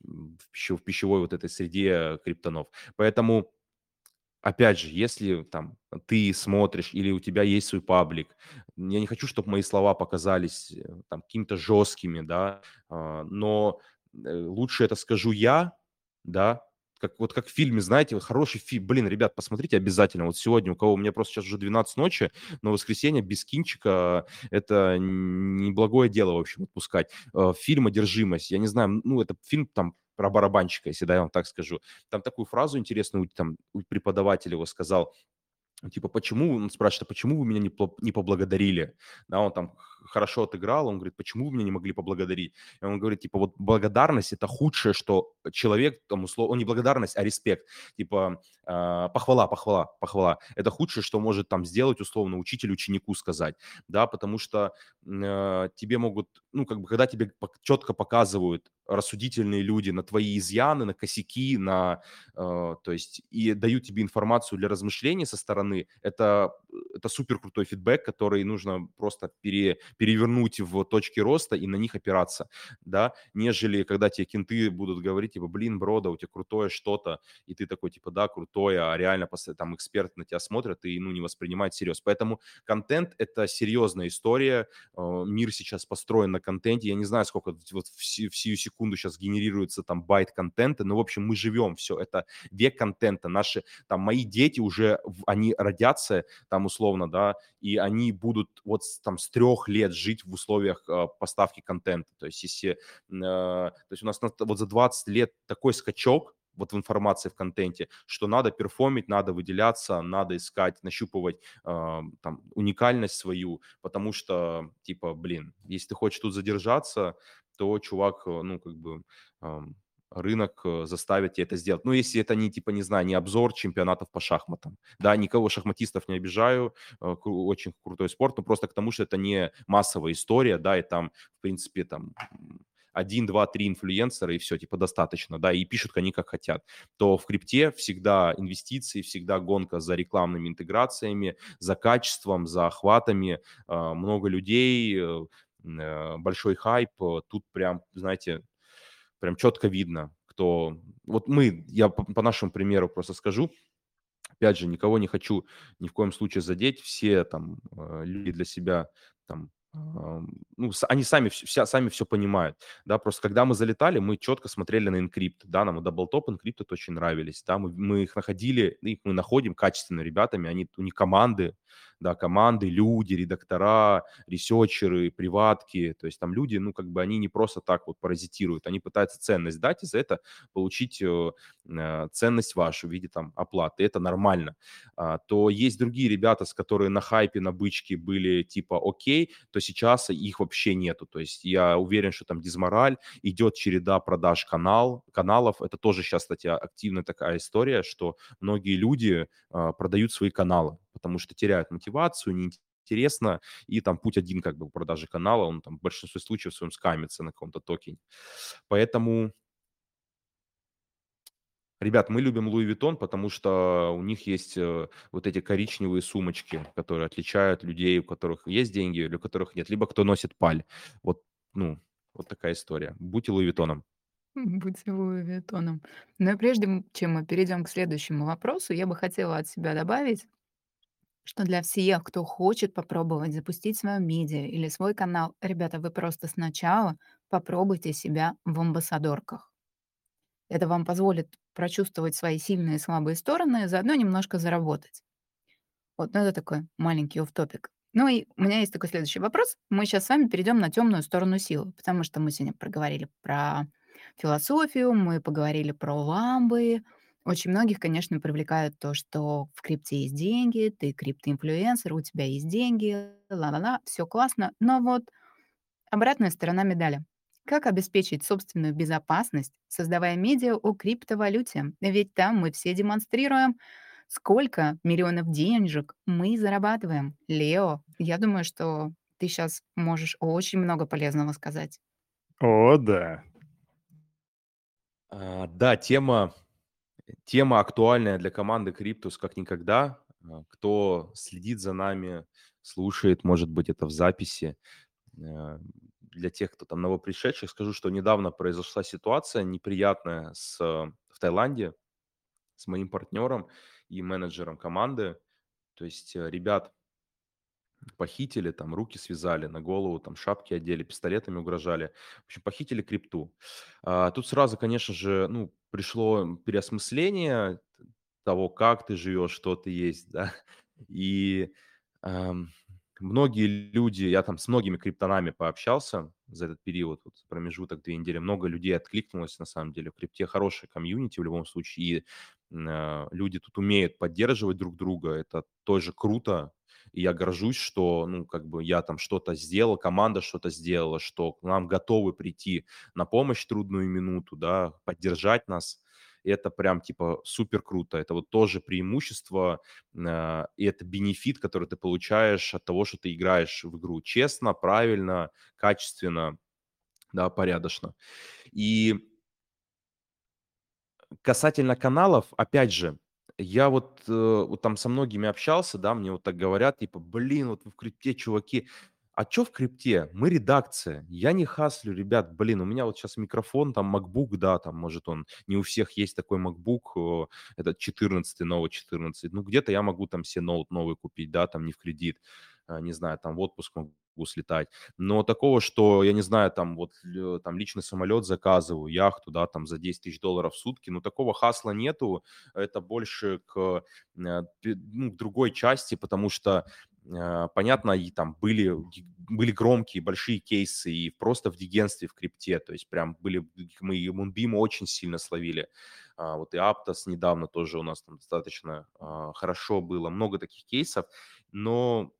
в пищевой вот этой среде криптонов. Поэтому опять же, если там ты смотришь или у тебя есть свой паблик, я не хочу, чтобы мои слова показались э, там какими-то жесткими, да, а, но э, лучше это скажу я, да, как, вот как в фильме, знаете, хороший фильм. Блин, ребят, посмотрите обязательно. Вот сегодня, у кого у меня просто сейчас уже 12 ночи, но воскресенье без кинчика это неблагое дело, в общем, отпускать. Э, фильм «Одержимость», я не знаю, ну, это фильм там про барабанщика, если да, я вам так скажу. Там такую фразу интересную там у преподавателя его сказал, типа, почему, он спрашивает, а почему вы меня не, не поблагодарили? Да, он там хорошо отыграл, он говорит, почему вы меня не могли поблагодарить? И он говорит, типа, вот благодарность – это худшее, что человек, там, условно, не благодарность, а респект, типа, э, похвала, похвала, похвала. Это худшее, что может там сделать, условно, учитель ученику сказать, да, потому что э, тебе могут, ну, как бы, когда тебе четко показывают рассудительные люди на твои изъяны, на косяки, на, э, то есть, и дают тебе информацию для размышления со стороны, это, это супер крутой фидбэк, который нужно просто пере, перевернуть в точки роста и на них опираться, да, нежели когда тебе кенты будут говорить, типа, блин, брода, у тебя крутое что-то, и ты такой, типа, да, крутое, а реально там эксперты на тебя смотрят и, ну, не воспринимают всерьез. Поэтому контент – это серьезная история, э, мир сейчас построен на контенте, я не знаю, сколько вот в сию секунду сейчас генерируется там байт контента, но, в общем, мы живем, все, это век контента, наши, там, мои дети уже, они родятся, там, условно, да, и они будут вот там с трех лет лет жить в условиях э, поставки контента. То есть если, э, то есть у нас вот за 20 лет такой скачок вот в информации в контенте, что надо перформить, надо выделяться, надо искать, нащупывать э, там уникальность свою, потому что типа, блин, если ты хочешь тут задержаться, то чувак, ну как бы рынок э, заставит тебя это сделать. Ну, если это не, типа, не знаю, не обзор чемпионатов по шахматам. Да, никого шахматистов не обижаю, э, очень крутой спорт, но просто к тому, что это не массовая история, да, и там, в принципе, там один, два, три инфлюенсера, и все, типа, достаточно, да, и пишут они как хотят, то в крипте всегда инвестиции, всегда гонка за рекламными интеграциями, за качеством, за охватами, э, много людей, большой хайп, тут прям, знаете, прям четко видно, кто... Вот мы, я по, по нашему примеру просто скажу, опять же, никого не хочу ни в коем случае задеть, все там э, люди для себя там ну, они сами, вся, сами все понимают, да, просто когда мы залетали, мы четко смотрели на Incrypted, да, нам DoubleTop, Incrypted очень нравились, да, мы, мы их находили, их мы находим качественными ребятами, они, у них команды, да, команды, люди, редактора, ресерчеры, приватки, то есть там люди, ну, как бы они не просто так вот паразитируют, они пытаются ценность дать и за это получить э, э ценность вашу в виде там оплаты, это нормально. А, то есть другие ребята, с которые на хайпе, на бычке были типа окей, то сейчас их вообще нету, то есть я уверен, что там дизмораль, идет череда продаж канал, каналов, это тоже сейчас, кстати, активная такая история, что многие люди э, продают свои каналы, потому что теряют мотивацию, неинтересно, и там путь один как бы у продажи канала, он там в большинстве случаев в своем скамится на каком-то токене. Поэтому Ребят, мы любим Луи Виттон, потому что у них есть э, вот эти коричневые сумочки, которые отличают людей, у которых есть деньги или у которых нет, либо кто носит паль. Вот, ну, вот такая история. Будьте Луи Виттоном. Будьте Луи Виттоном. Но прежде чем мы перейдем к следующему вопросу, я бы хотела от себя добавить, что для всех, кто хочет попробовать запустить свое медиа или свой канал, ребята, вы просто сначала попробуйте себя в амбассадорках. Это вам позволит прочувствовать свои сильные и слабые стороны, заодно немножко заработать. Вот, ну это такой маленький оф-топик. Ну и у меня есть такой следующий вопрос. Мы сейчас с вами перейдем на темную сторону силы, потому что мы сегодня проговорили про философию, мы поговорили про ламбы, очень многих, конечно, привлекает то, что в крипте есть деньги, ты криптоинфлюенсер, у тебя есть деньги, ла-ла-ла, все классно. Но вот обратная сторона медали. Как обеспечить собственную безопасность, создавая медиа о криптовалюте? Ведь там мы все демонстрируем, сколько миллионов денежек мы зарабатываем. Лео, я думаю, что ты сейчас можешь очень много полезного сказать. О, да. А, да, тема Тема актуальная для команды Криптус как никогда. А, кто следит за нами, слушает, может быть, это в записи. Э, для тех, кто там новопришедших, скажу, что недавно произошла ситуация неприятная с, в Таиланде с моим партнером и менеджером команды. То есть э, ребят похитили, там руки связали, на голову там шапки одели, пистолетами угрожали. В общем, похитили крипту. А, тут сразу, конечно же, ну, пришло переосмысление того, как ты живешь, что ты есть, (laughs) да. И эм, многие люди, я там с многими криптонами пообщался за этот период, вот промежуток две недели, много людей откликнулось, на самом деле, в крипте хорошая комьюнити в любом случае, и э, люди тут умеют поддерживать друг друга, это тоже круто, и я горжусь, что, ну, как бы я там что-то сделал, команда что-то сделала, что нам готовы прийти на помощь трудную минуту, да, поддержать нас. Это прям, типа, супер круто. Это вот тоже преимущество, э, и это бенефит, который ты получаешь от того, что ты играешь в игру честно, правильно, качественно, да, порядочно. И касательно каналов, опять же, я вот, э, вот там со многими общался, да, мне вот так говорят, типа, блин, вот вы в крипте, чуваки. А что в крипте? Мы редакция. Я не хаслю, ребят, блин, у меня вот сейчас микрофон, там MacBook, да, там, может, он, не у всех есть такой MacBook, это 14 новый 14. Ну, где-то я могу там себе ноут новый купить, да, там не в кредит, не знаю, там в отпуск могу слетать. Но такого, что, я не знаю, там вот там личный самолет заказываю, яхту, да, там за 10 тысяч долларов в сутки, ну такого хасла нету, это больше к, э, ну, к другой части, потому что э, понятно, и там были, были громкие, большие кейсы и просто в дигенстве, в крипте, то есть прям были, мы и Мунбима очень сильно словили, а, вот и Аптос недавно тоже у нас там достаточно а, хорошо было, много таких кейсов, но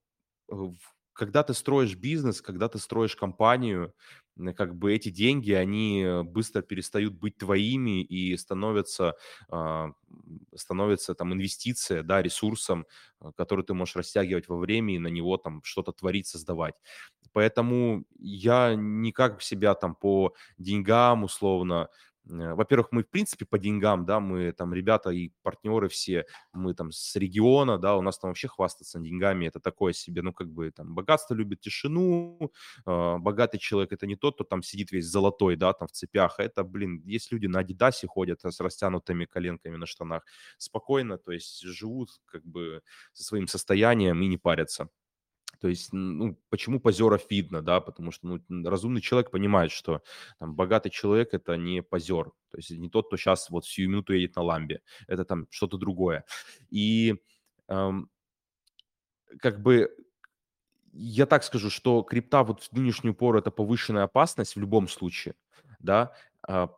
когда ты строишь бизнес, когда ты строишь компанию, как бы эти деньги, они быстро перестают быть твоими и становятся, а, становятся там инвестиция, да, ресурсом, а, который ты можешь растягивать во время и на него там что-то творить, создавать. Поэтому я никак себя там по деньгам условно Э, во-первых, мы, в принципе, по деньгам, да, мы там ребята и партнеры все, мы там с региона, да, у нас там вообще хвастаться деньгами, это такое себе, ну, как бы там богатство любит тишину, э, богатый человек это не тот, кто там сидит весь золотой, да, там в цепях, а это, блин, есть люди на Адидасе ходят с растянутыми коленками на штанах, спокойно, то есть живут как бы со своим состоянием и не парятся. То есть, ну, почему позеров видно, да, потому что ну, разумный человек понимает, что там, богатый человек – это не позер, то есть не тот, кто сейчас вот всю минуту едет на ламбе, это там что-то другое. И эм, как бы я так скажу, что крипта вот в нынешнюю пору – это повышенная опасность в любом случае, да, а,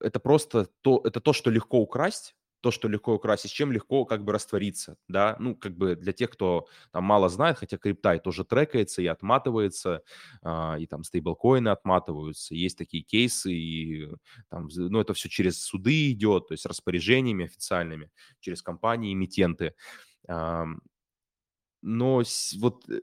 это просто то, это то, что легко украсть, то, что легко украсить, чем легко как бы раствориться, да, ну, как бы для тех, кто там мало знает, хотя криптай тоже трекается и отматывается, а, и там стейблкоины отматываются, есть такие кейсы, и там, ну, это все через суды идет, то есть распоряжениями официальными, через компании, эмитенты, а, но вот э,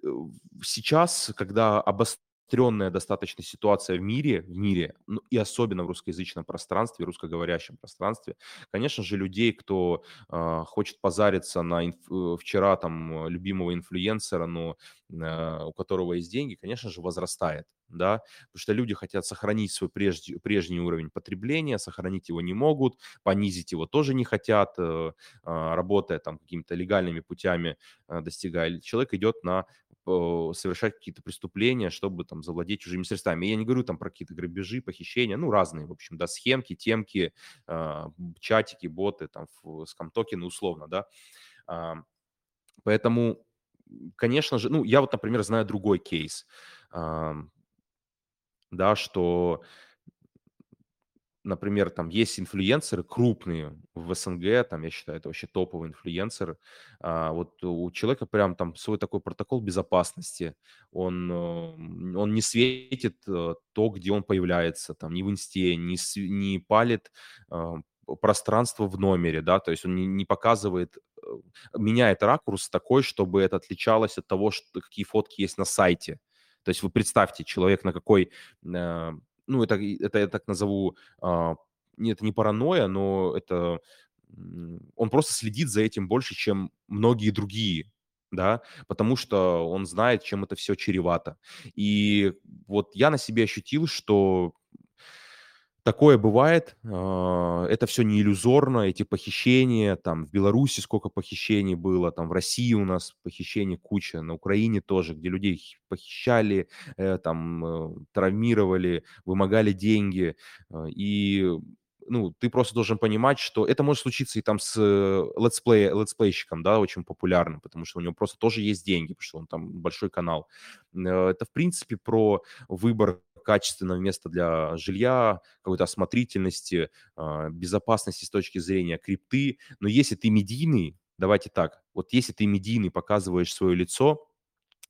сейчас, когда обос обостренная достаточно ситуация в мире, в мире, ну, и особенно в русскоязычном пространстве, русскоговорящем пространстве. Конечно же, людей, кто э, хочет позариться на инф- э, вчера там любимого инфлюенсера, но э, у которого есть деньги, конечно же, возрастает, да, потому что люди хотят сохранить свой прежде, прежний уровень потребления, сохранить его не могут, понизить его тоже не хотят, э, э, работая там какими-то легальными путями, э, достигая. Человек идет на совершать какие-то преступления, чтобы там завладеть чужими средствами. Я не говорю там про какие-то грабежи, похищения, ну, разные, в общем, да, схемки, темки, э, чатики, боты, там, скам-токены условно, да. Поэтому, конечно же, ну, я вот, например, знаю другой кейс, да, что например, там есть инфлюенсеры крупные в СНГ, там, я считаю, это вообще топовый инфлюенсер. А, вот у человека прям там свой такой протокол безопасности. Он, э, он не светит э, то, где он появляется, там, ни в инсте, не, не палит э, пространство в номере, да, то есть он не, не показывает, меняет ракурс такой, чтобы это отличалось от того, что, какие фотки есть на сайте. То есть вы представьте, человек на какой ну, это, это я так назову, а, это не паранойя, но это он просто следит за этим больше, чем многие другие, да, потому что он знает, чем это все чревато. И вот я на себе ощутил, что Такое бывает, а, это все не иллюзорно, эти похищения, там в Беларуси сколько похищений было, там в России у нас похищений куча, на Украине тоже, где людей похищали, э, там э, травмировали, вымогали деньги, а, и ну, ты просто должен понимать, что это может случиться и там с летсплей, летсплейщиком, да, очень популярным, потому что у него просто тоже есть деньги, потому что он там большой канал. Э, это, в принципе, про выбор качественного места для жилья, какой-то осмотрительности, а, безопасности с точки зрения крипты. Но если ты медийный, давайте так, вот если ты медийный, показываешь свое лицо,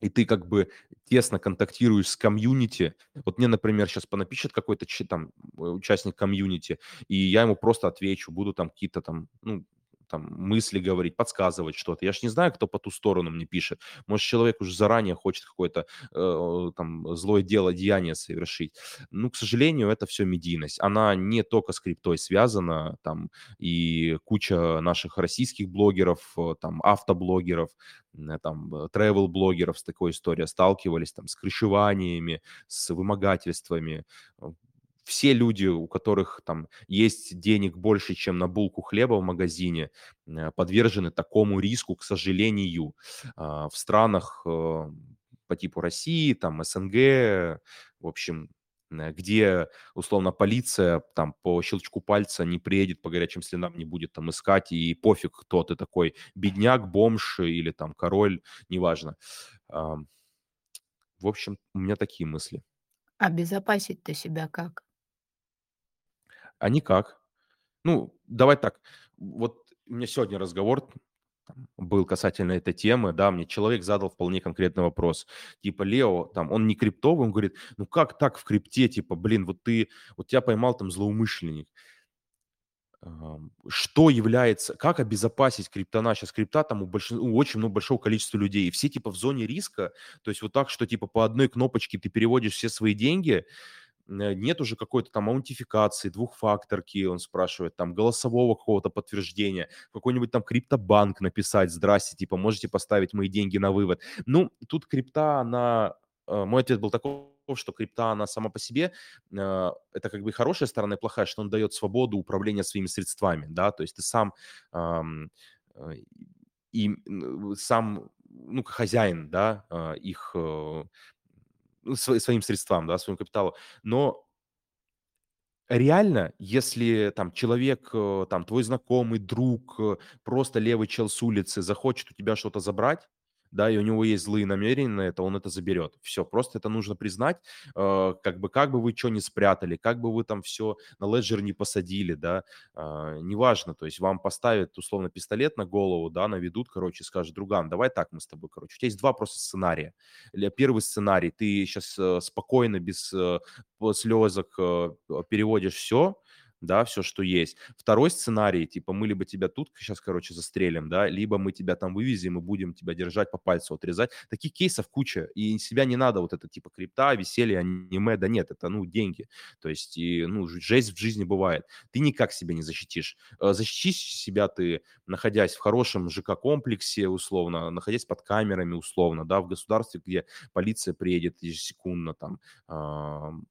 и ты как бы тесно контактируешь с комьюнити. Вот мне, например, сейчас понапишет какой-то там участник комьюнити, и я ему просто отвечу, буду там какие-то там, ну, там, мысли говорить, подсказывать что-то. Я ж не знаю, кто по ту сторону мне пишет. Может, человек уже заранее хочет какое-то э, там злое дело, деяние совершить. Ну, к сожалению, это все медийность. Она не только с криптой связана, там, и куча наших российских блогеров, э, там, автоблогеров, там, travel-блогеров с такой историей сталкивались, там, с крышеваниями, с вымогательствами все люди, у которых там есть денег больше, чем на булку хлеба в магазине, э, подвержены такому риску, к сожалению. А, в странах э, по типу России, там СНГ, в общем, э, где, условно, полиция там по щелчку пальца не приедет по горячим следам, не будет там искать, и пофиг, кто ты такой, бедняк, бомж или там король, неважно. В общем, у меня такие мысли. Обезопасить-то себя как? А никак. Ну, давай так. Вот у меня сегодня разговор был касательно этой темы, да, мне человек задал вполне конкретный вопрос. Типа, Лео, там, он не криптовый, он говорит, ну как так в крипте, типа, блин, вот ты, вот тебя поймал там злоумышленник. Что является, как обезопасить криптона? Сейчас крипта там у, большин, у очень много большого количества людей. И все типа в зоне риска, то есть вот так, что типа по одной кнопочке ты переводишь все свои деньги, нет уже какой-то там аутентификации, двухфакторки, он спрашивает, там, голосового какого-то подтверждения, какой-нибудь там криптобанк написать, здрасте, типа, можете поставить мои деньги на вывод. Ну, тут крипта, она... Э, мой ответ был такой, что крипта, она сама по себе, э, это как бы хорошая сторона и плохая, что он дает свободу управления своими средствами, да, то есть ты сам э, и сам, ну, хозяин, да, их своим средствам, да, своему капиталу. Но реально, если там человек, э, там твой знакомый, друг, э, просто левый чел с улицы захочет у тебя что-то забрать, да, и у него есть злые намерения на это, он это заберет. Все, просто это нужно признать, э, как бы, как бы вы что не спрятали, как бы вы там все на леджер не посадили, да, э, неважно, то есть вам поставят, условно, пистолет на голову, да, наведут, короче, скажут, друган, давай так мы с тобой, короче, у тебя есть два просто сценария. Первый сценарий, ты сейчас э, спокойно, без э, слезок э, переводишь все, да, все, что есть. Второй сценарий, типа, мы либо тебя тут сейчас, короче, застрелим, да, либо мы тебя там вывезем и будем тебя держать по пальцу отрезать. Таких кейсов куча, и себя не надо вот это, типа, крипта, веселье, аниме, да нет, это, ну, деньги. То есть, и, ну, жесть в жизни бывает. Ты никак себя не защитишь. Э, защитишь себя ты, находясь в хорошем ЖК-комплексе, условно, находясь под камерами, условно, да, в государстве, где полиция приедет ежесекундно, там, э,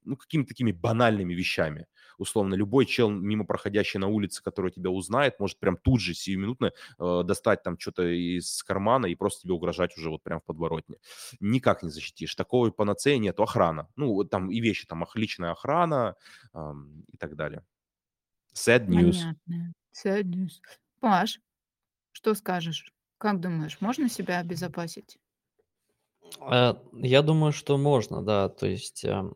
ну, какими-то такими банальными вещами. Условно, любой чел, мимо проходящий на улице, который тебя узнает, может прям тут же сиюминутно э, достать там что-то из кармана и просто тебе угрожать уже вот прям в подворотне. Никак не защитишь. Такого панацея нету. Охрана. Ну, там и вещи, там личная охрана э, и так далее. Sad news. Понятно. Sad news. Паш, что скажешь? Как думаешь, можно себя обезопасить? Э, я думаю, что можно, да. То есть, эм,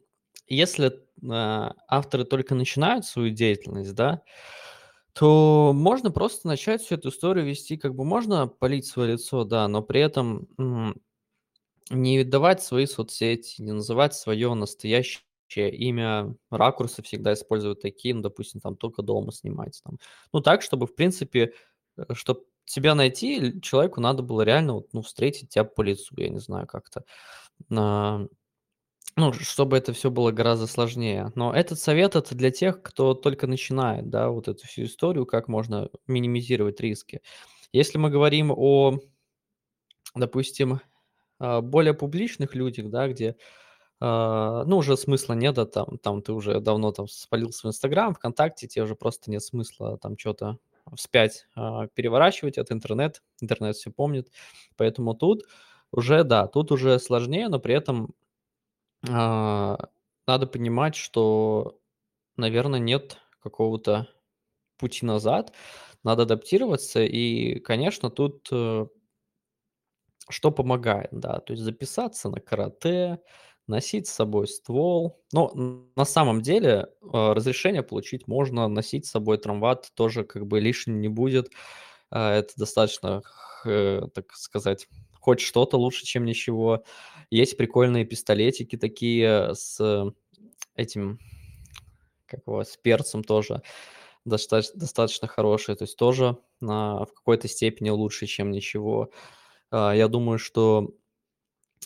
если а, авторы только начинают свою деятельность, да, то можно просто начать всю эту историю вести, как бы можно полить свое лицо, да, но при этом не давать свои соцсети, не называть свое настоящее имя, ракурсы всегда использовать такие, ну, допустим, там только дома снимать, там. Ну, так, чтобы, в принципе, э, чтобы тебя найти, человеку надо было реально, вот, ну, встретить тебя по лицу, я не знаю, как-то. Ну, чтобы это все было гораздо сложнее. Но этот совет- это для тех, кто только начинает, да, вот эту всю историю, как можно минимизировать риски. Если мы говорим о, допустим, а, более публичных людях, да, где, а, ну, уже смысла нет, да, там там ты уже давно там спалил свой "Инстаграм", "ВКонтакте", тебе уже просто нет смысла там что то вспять, а, переворачивать. Это интернет, интернет все помнит. Поэтому тут уже, да, тут уже сложнее, но при этом а, надо понимать, что, наверное, нет какого-то пути назад. Надо адаптироваться. И, конечно, тут, э, что помогает, да, то есть записаться на карате, носить с собой ствол. Но на самом деле, э, разрешение получить можно, носить с собой травмат тоже как бы лишним не будет. А, это достаточно, э, так сказать хоть что-то лучше, чем ничего. Есть прикольные пистолетики такие с этим, как его, с перцем тоже достаточно, достаточно хорошие. То есть тоже на, в какой-то степени лучше, чем ничего. А, я думаю, что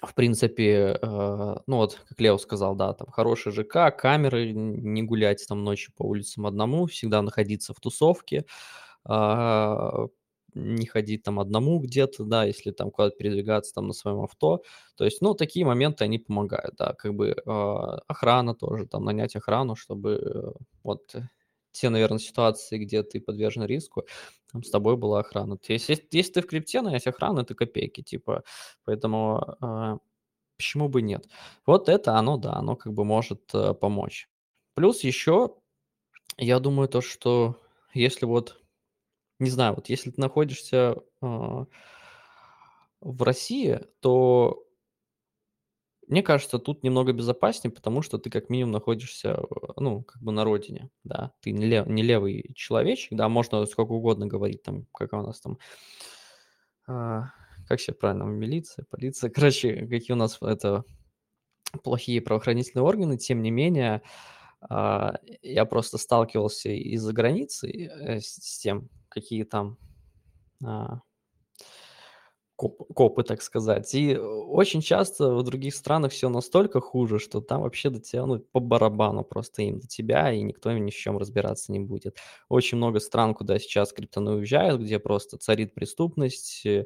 в принципе, э, ну вот, как Лео сказал, да, там хороший ЖК, камеры, не гулять там ночью по улицам одному, всегда находиться в тусовке, а, не ходить там одному где-то, да, если там куда-то передвигаться там на своем авто. То есть, ну, такие моменты, они помогают, да, как бы э, охрана тоже, там, нанять охрану, чтобы э, вот те, наверное, ситуации, где ты подвержен риску, там с тобой была охрана. То есть, если, если ты в крипте, нанять охрану, это копейки, типа, поэтому э, почему бы нет? Вот это оно, да, оно как бы может э, помочь. Плюс еще, я думаю, то, что если вот не знаю, вот если ты находишься, а, в России, то мне кажется, тут немного безопаснее, потому что ты как минимум находишься, э, ну, как бы на родине, да. Ты не лев не левый человечек, да, можно сколько угодно говорить там, как у нас там, а, как все правильно, милиция, полиция, (laughs) короче, какие у нас это плохие правоохранительные органы. Тем не менее, а, я просто сталкивался из-за границы, э, с с тем, какие там а, коп копы, так сказать. И очень часто в других странах все настолько хуже, что там вообще до тебя, ну, по барабану просто им до тебя, и никто ни в чем разбираться не будет. Очень много стран, куда сейчас криптоны уезжают, где просто царит преступность, э,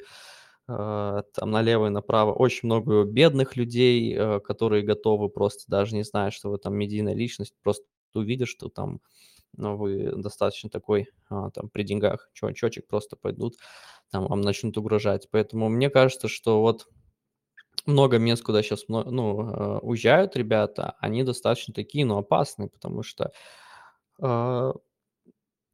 а, там налево и направо. Очень много бедных людей, э, которые готовы просто, даже не зная, что вы там медийная личность, просто увидят, что там ну, вы достаточно такой, а, там, при деньгах чувачочек, просто пойдут, там, вам начнут угрожать. Поэтому мне кажется, что вот много мест, куда сейчас, ну, а, уезжают ребята, они достаточно такие, но опасные, потому что а,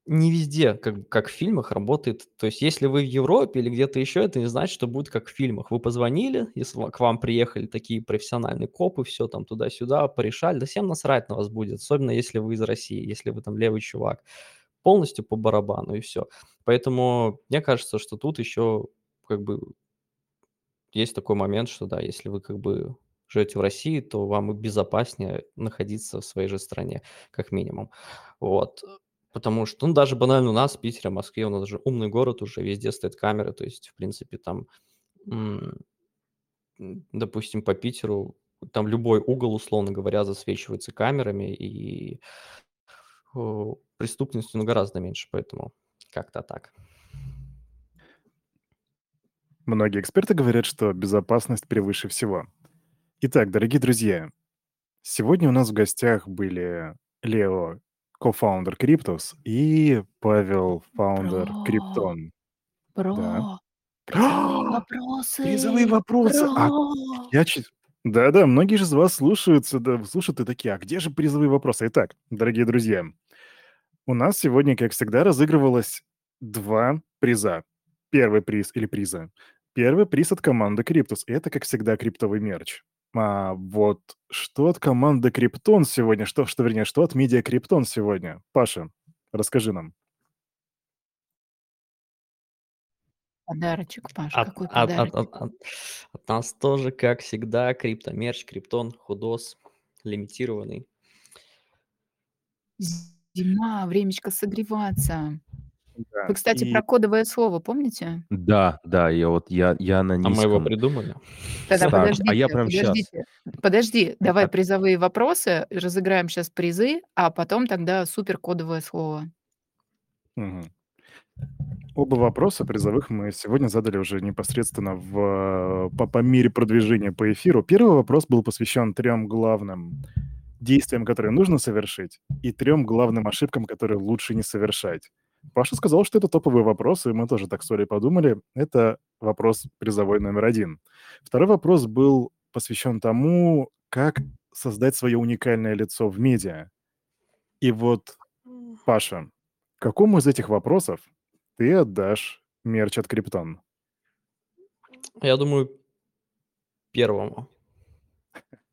не везде, как, как в фильмах, работает. То есть, если вы в Европе или где-то еще, это не значит, что будет как в фильмах. Вы позвонили, если к вам приехали такие профессиональные копы, все там туда-сюда, порешали, да всем насрать на вас будет, особенно если вы из России, если вы там левый чувак. Полностью по барабану и все. Поэтому мне кажется, что тут еще как бы есть такой момент, что да, если вы как бы живете в России, то вам безопаснее находиться в своей же стране, как минимум. Вот. Потому что, ну, даже банально у нас в Питере, в Москве, у нас же умный город уже, везде стоят камеры, то есть, в принципе, там, допустим, по Питеру, там любой угол, условно говоря, засвечивается камерами, и преступности, ну, гораздо меньше, поэтому как-то так. Многие эксперты говорят, что безопасность превыше всего. Итак, дорогие друзья, сегодня у нас в гостях были Лео co-founder Криптус, и Павел, founder Бро, Криптон. Да. бро, призовые (gasps) Призовые вопросы, вопросы! А бро. я чуть... Да-да, многие же из вас слушаются, да, слушают и такие, а где же призовые вопросы? Итак, дорогие друзья, у нас сегодня, как всегда, разыгрывалось два приза. Первый приз или приза. Первый приз от команды Криптус. И это, как всегда, криптовый мерч. А вот что от команды Криптон сегодня? Что, что вернее, что от медиа Криптон сегодня? Паша, расскажи нам. Подарочек, Паш, От, какой от, от, подарочек? от, от- от нас тоже, как всегда, криптомерч, криптон, худос, лимитированный. Зима, времечко согреваться. Да, Вы, кстати, и про кодовое слово помните? Да, да, я вот, я, я на А мы его низком. придумали. Тогда а подождите, я прям сейчас. подождите. Подожди, давай призовые вопросы, разыграем сейчас призы, а потом тогда супер кодовое слово. Мгм. Оба вопроса призовых мы сегодня задали уже непосредственно в, по, по мере продвижения по эфиру. Первый вопрос был посвящен трем главным действиям, которые нужно совершить, и трем главным ошибкам, которые лучше не совершать. Паша сказал, что это топовые вопросы, и мы тоже так с Олей подумали. Это вопрос призовой номер один. Второй вопрос был посвящен тому, как создать свое уникальное лицо в медиа. И вот, Паша, какому из этих вопросов ты отдашь мерч от Криптон? Я думаю, первому.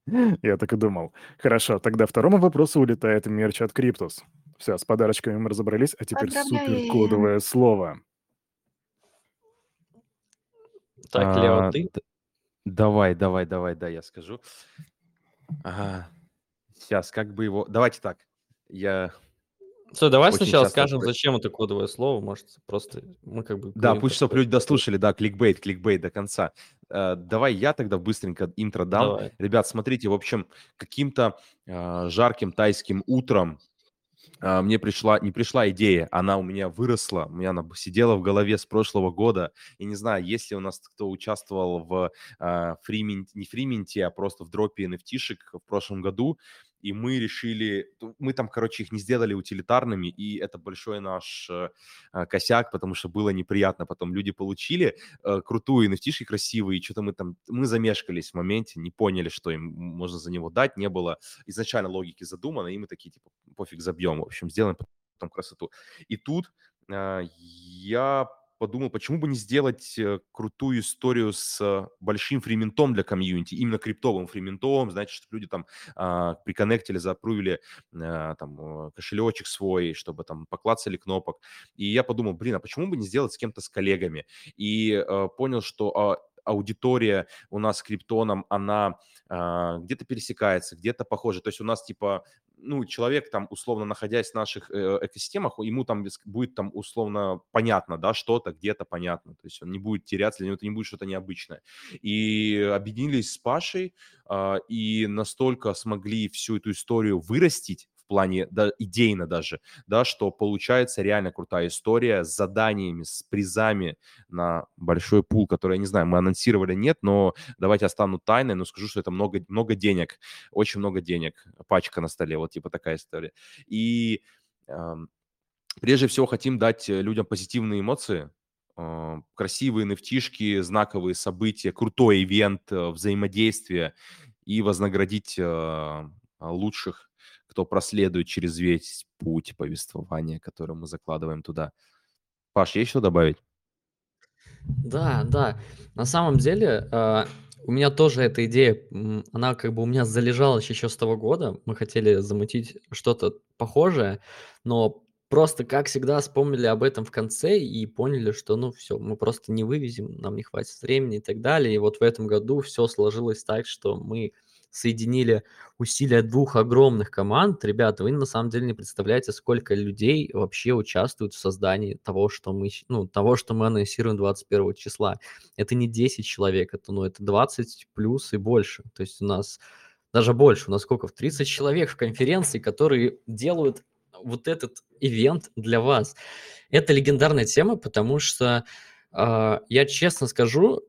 (laughs) Я так и думал. Хорошо, тогда второму вопросу улетает мерч от Криптус. Все, с подарочками мы разобрались, а теперь супер кодовое слово. Так, Лео, А, ты? давай, давай, давай, да, я скажу. Ага. Сейчас, как бы его... Давайте так. Я Все, давай сначала скажем, про- зачем это кодовое слово. Может, просто мы как бы Да, пусть, то, чтобы что... люди дослушали, да, кликбейт, кликбейт до конца. Э, давай я тогда быстренько интро дам. Давай. Ребят, смотрите, в общем, каким-то э, жарким тайским утром мне пришла, не пришла идея, она у меня выросла, у меня она сидела в голове с прошлого года. И не знаю, если у нас кто участвовал в а, фрименте, не фрименте, а просто в дропе nft в прошлом году, и мы решили, мы там, короче, их не сделали утилитарными, и это большой наш э, а, косяк, потому что было неприятно. Потом люди получили э, крутую nft красивые, и что-то мы там, мы замешкались в моменте, не поняли, что им можно за него дать, не было изначально логики задумано, и мы такие, типа, пофиг, забьем, в общем, сделаем потом красоту. И тут э, я подумал, почему бы не сделать э, крутую историю с э, большим фриментом для комьюнити, именно криптовым фриментом, значит, чтобы люди там э, приконнектили, запрувили э, там кошелечек свой, чтобы там поклацали кнопок. И я подумал, блин, а почему бы не сделать с кем-то, с коллегами? И э, понял, что э, аудитория у нас с криптоном, она э, где-то пересекается, где-то похожа. То есть у нас типа ну, человек там, условно, находясь в наших э, экосистемах, ему там будет там условно понятно, да, что-то где-то понятно, то есть он не будет теряться, для него это не будет что-то необычное. И объединились с Пашей, э, и настолько смогли всю эту историю вырастить, плане да, идейно даже, да, что получается реально крутая история с заданиями, с призами на большой пул, который, я не знаю, мы анонсировали, нет, но давайте остану тайной, но скажу, что это много, много денег, очень много денег, пачка на столе, вот типа такая история. И э, прежде всего хотим дать людям позитивные эмоции, э, красивые nft знаковые события, крутой ивент, э, взаимодействие и вознаградить э, лучших кто проследует через весь путь повествования, который мы закладываем туда. Паш, есть что добавить? Да, да. На самом деле, э, у меня тоже эта идея, она как бы у меня залежалась еще с того года. Мы хотели замутить что-то похожее, но просто, как всегда, вспомнили об этом в конце и поняли, что, ну, все, мы просто не вывезем, нам не хватит времени и так далее. И вот в этом году все сложилось так, что мы соединили усилия двух огромных команд. Ребята, вы на самом деле не представляете, сколько людей вообще участвуют в создании того, что мы, ну, того, что мы анонсируем 21 числа. Это не 10 человек, это, ну, это 20 плюс и больше. То есть у нас даже больше, у нас сколько? В 30 человек в конференции, которые делают вот этот ивент для вас. Это легендарная тема, потому что, э, я честно скажу,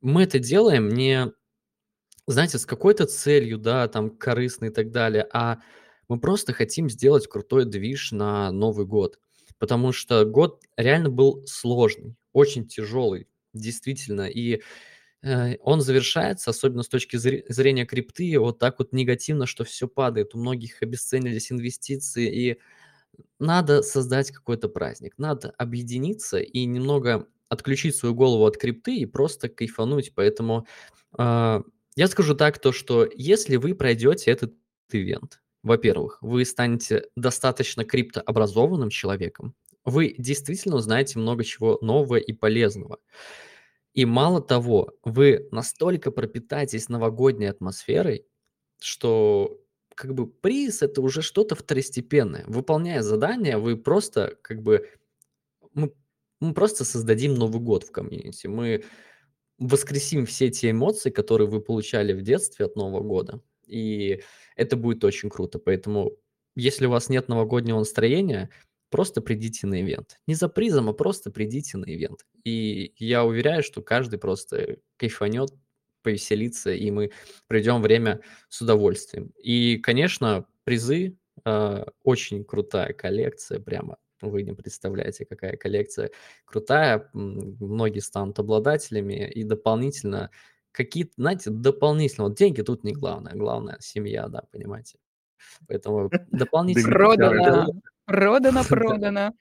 мы это делаем не знаете, с какой-то целью, да, там, корыстной и так далее, а мы просто хотим сделать крутой движ на Новый год. Потому что год реально был сложный, очень тяжелый, действительно. И э, он завершается, особенно с точки зрения крипты, вот так вот негативно, что все падает. У многих обесценились инвестиции, и надо создать какой-то праздник. Надо объединиться и немного отключить свою голову от крипты и просто кайфануть. Поэтому э, я скажу так, то что если вы пройдете этот ивент, во-первых, вы станете достаточно криптообразованным человеком, вы действительно узнаете много чего нового и полезного. И мало того, вы настолько пропитаетесь новогодней атмосферой, что как бы приз это уже что-то второстепенное. Выполняя задание, вы просто как бы мы, мы просто создадим Новый год в комьюнити. Мы воскресим все те эмоции, которые вы получали в детстве от Нового года. И это будет очень круто. Поэтому, если у вас нет новогоднего настроения, просто придите на ивент. Не за призом, а просто придите на ивент. И я уверяю, что каждый просто кайфанет, повеселится, и мы проведем время с удовольствием. И, конечно, призы, э, очень крутая коллекция, прямо вы не представляете, какая коллекция крутая. Многие станут обладателями. И дополнительно какие-то, знаете, дополнительно. Вот деньги тут не главное. Главное семья, да, понимаете. Поэтому (laughs) дополнительно... Продано, (laughs) продано, продано.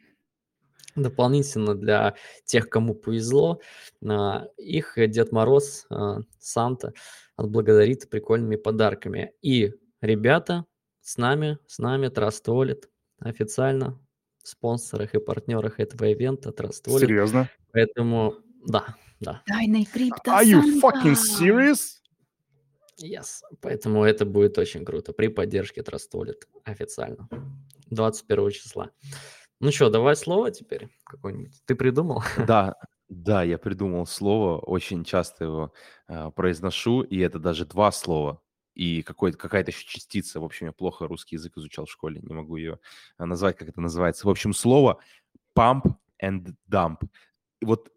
Дополнительно для тех, кому повезло, а, их Дед Мороз, а, Санта отблагодарит прикольными подарками. И ребята с нами, с нами Trust Wallet официально спонсорах и партнерах этого ивента Trust Wallet. Серьезно? Поэтому, да, да. Тайный крипто Are you fucking serious? Yes. Поэтому это будет очень круто при поддержке Trust Wallet официально. 21 числа. Ну что, давай слово теперь какое-нибудь. Ты придумал? (laughs) Да, да, я придумал слово, очень часто его э, произношу, и это даже два слова и какая-то еще частица. В общем, я плохо русский язык изучал в школе, не могу ее а, назвать, как это называется. В общем, слово pump and dump. Вот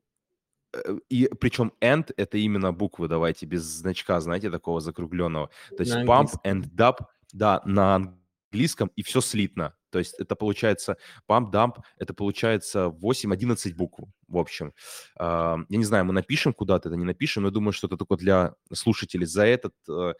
э, и причем and это именно буквы, давайте, без значка, знаете, такого закругленного. То есть pump and dump, да, на английском, и все слитно. То есть это получается pump dump, это получается 8-11 букв, в общем. Я не знаю, мы напишем куда-то, это не напишем, но я думаю, что это только для слушателей. За этот э,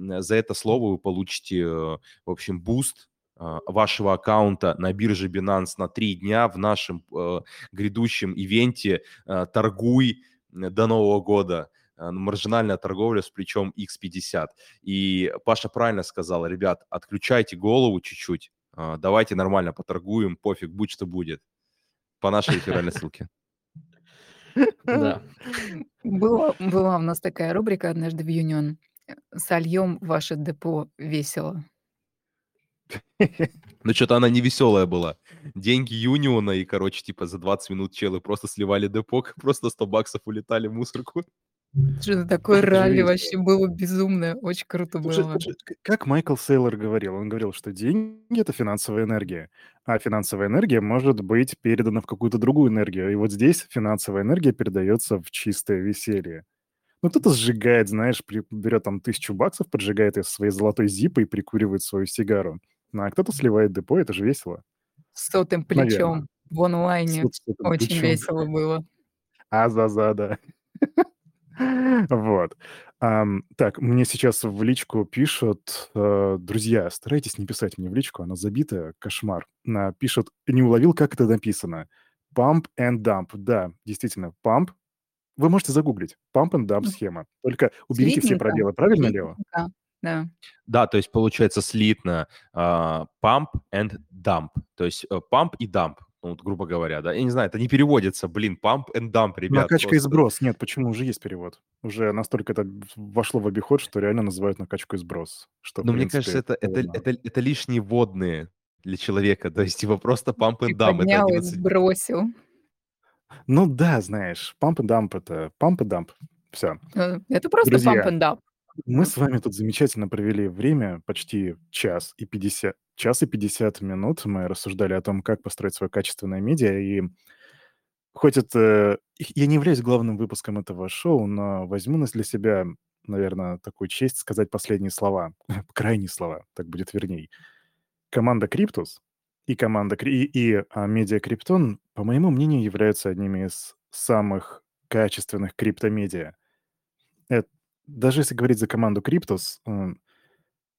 за это слово вы получите, э, в общем, boost а, вашего аккаунта на бирже Binance на три дня в нашем э, грядущем ивенте э, «Торгуй до Нового года» маржинальная торговля с плечом X50. И Паша правильно сказал, ребят, отключайте голову чуть-чуть, а, давайте нормально поторгуем, пофиг, будь что будет. По нашей реферальной ссылке. Да. Была, была у нас такая рубрика однажды в Union сольем ваше депо весело. (laughs) Но что-то она не веселая была. Деньги Юниона, и, короче, типа за 20 минут челы просто сливали депок, просто 100 баксов улетали в мусорку. Что-то такое (laughs) ралли вообще было безумное. Очень круто Слушай, было. как Майкл Сейлор говорил, он говорил, что деньги— это финансовая энергия, а финансовая энергия может быть передана в какую-то другую энергию. И вот здесь финансовая энергия передается в чистое веселье. Ну, кто-то сжигает, знаешь, при- берет там тысячу баксов, поджигает ее своей золотой зипой и прикуривает свою сигару. Ну, а кто-то сливает депо, это же весело. С сотым плечом в онлайне. С вот этим Очень плечом. весело было. А-за-за, да. (laughs) Вот. Ам, так, мне сейчас в личку пишут, э, друзья, старайтесь не писать мне в личку, она забитая, кошмар. На, пишут, не уловил, как это написано. Pump and dump. Да, действительно, pump. Вы можете загуглить. Pump and dump схема. Только уберите все пробелы, правильно, Лео? Слитненько. Да. Да, то есть получается слитно а, pump and dump. То есть э, pump и dump, ну, вот, грубо говоря, да. Я не знаю, это не переводится, блин, pump and dump, ребят. Накачка и просто. сброс. Нет, почему? Уже есть перевод. Уже настолько это вошло в обиход, что реально называют накачку и сброс. Что, Но мне принципе, кажется, это, это, это, это лишние водные для человека. То есть, типа, просто pump and dump. Это Приподнял и 11... сбросил. Ну да, знаешь, pump and dump — это pump and dump. Все. Это просто Друзья, pump and dump. Мы с вами тут замечательно провели время, почти час и 50, час и 50 минут. Мы рассуждали о том, как построить свое качественное медиа. И хоть это... и Я не являюсь главным выпуском этого шоу, но возьму на для себя, наверное, такую честь сказать последние слова. (laughs) Крайние слова, так будет верней. Команда Криптус и команда и, и а, медиа Криптон, по моему мнению, являются одними из самых качественных криптомедиа. Э, даже если говорить за команду Криптус,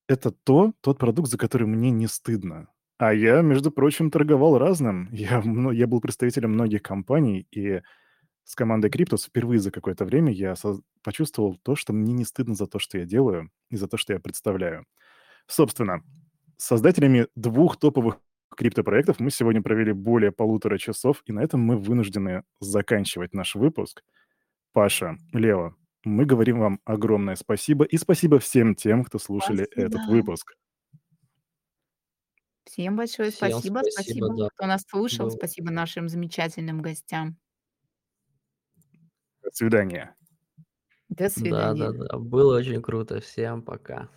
это то, тот продукт, за который мне не стыдно. А я, между прочим, торговал разным. Я, я был представителем многих компаний, и с командой Криптус впервые за какое-то время я почувствовал то, что мне не стыдно за то, что я делаю, и за то, что я представляю. Собственно, создателями двух топовых криптопроектов мы сегодня провели более полутора часов, и на этом мы вынуждены заканчивать наш выпуск. Паша, Лео, мы говорим вам огромное спасибо, и спасибо всем тем, кто слушали этот Спасибо. выпуск. Всем большое Всем спасибо. спасибо, Спасибо, да. кто нас слушал. Было. Спасибо нашим замечательным гостям. До свидания. До свидания. Да-да-да, было очень круто. Всем пока.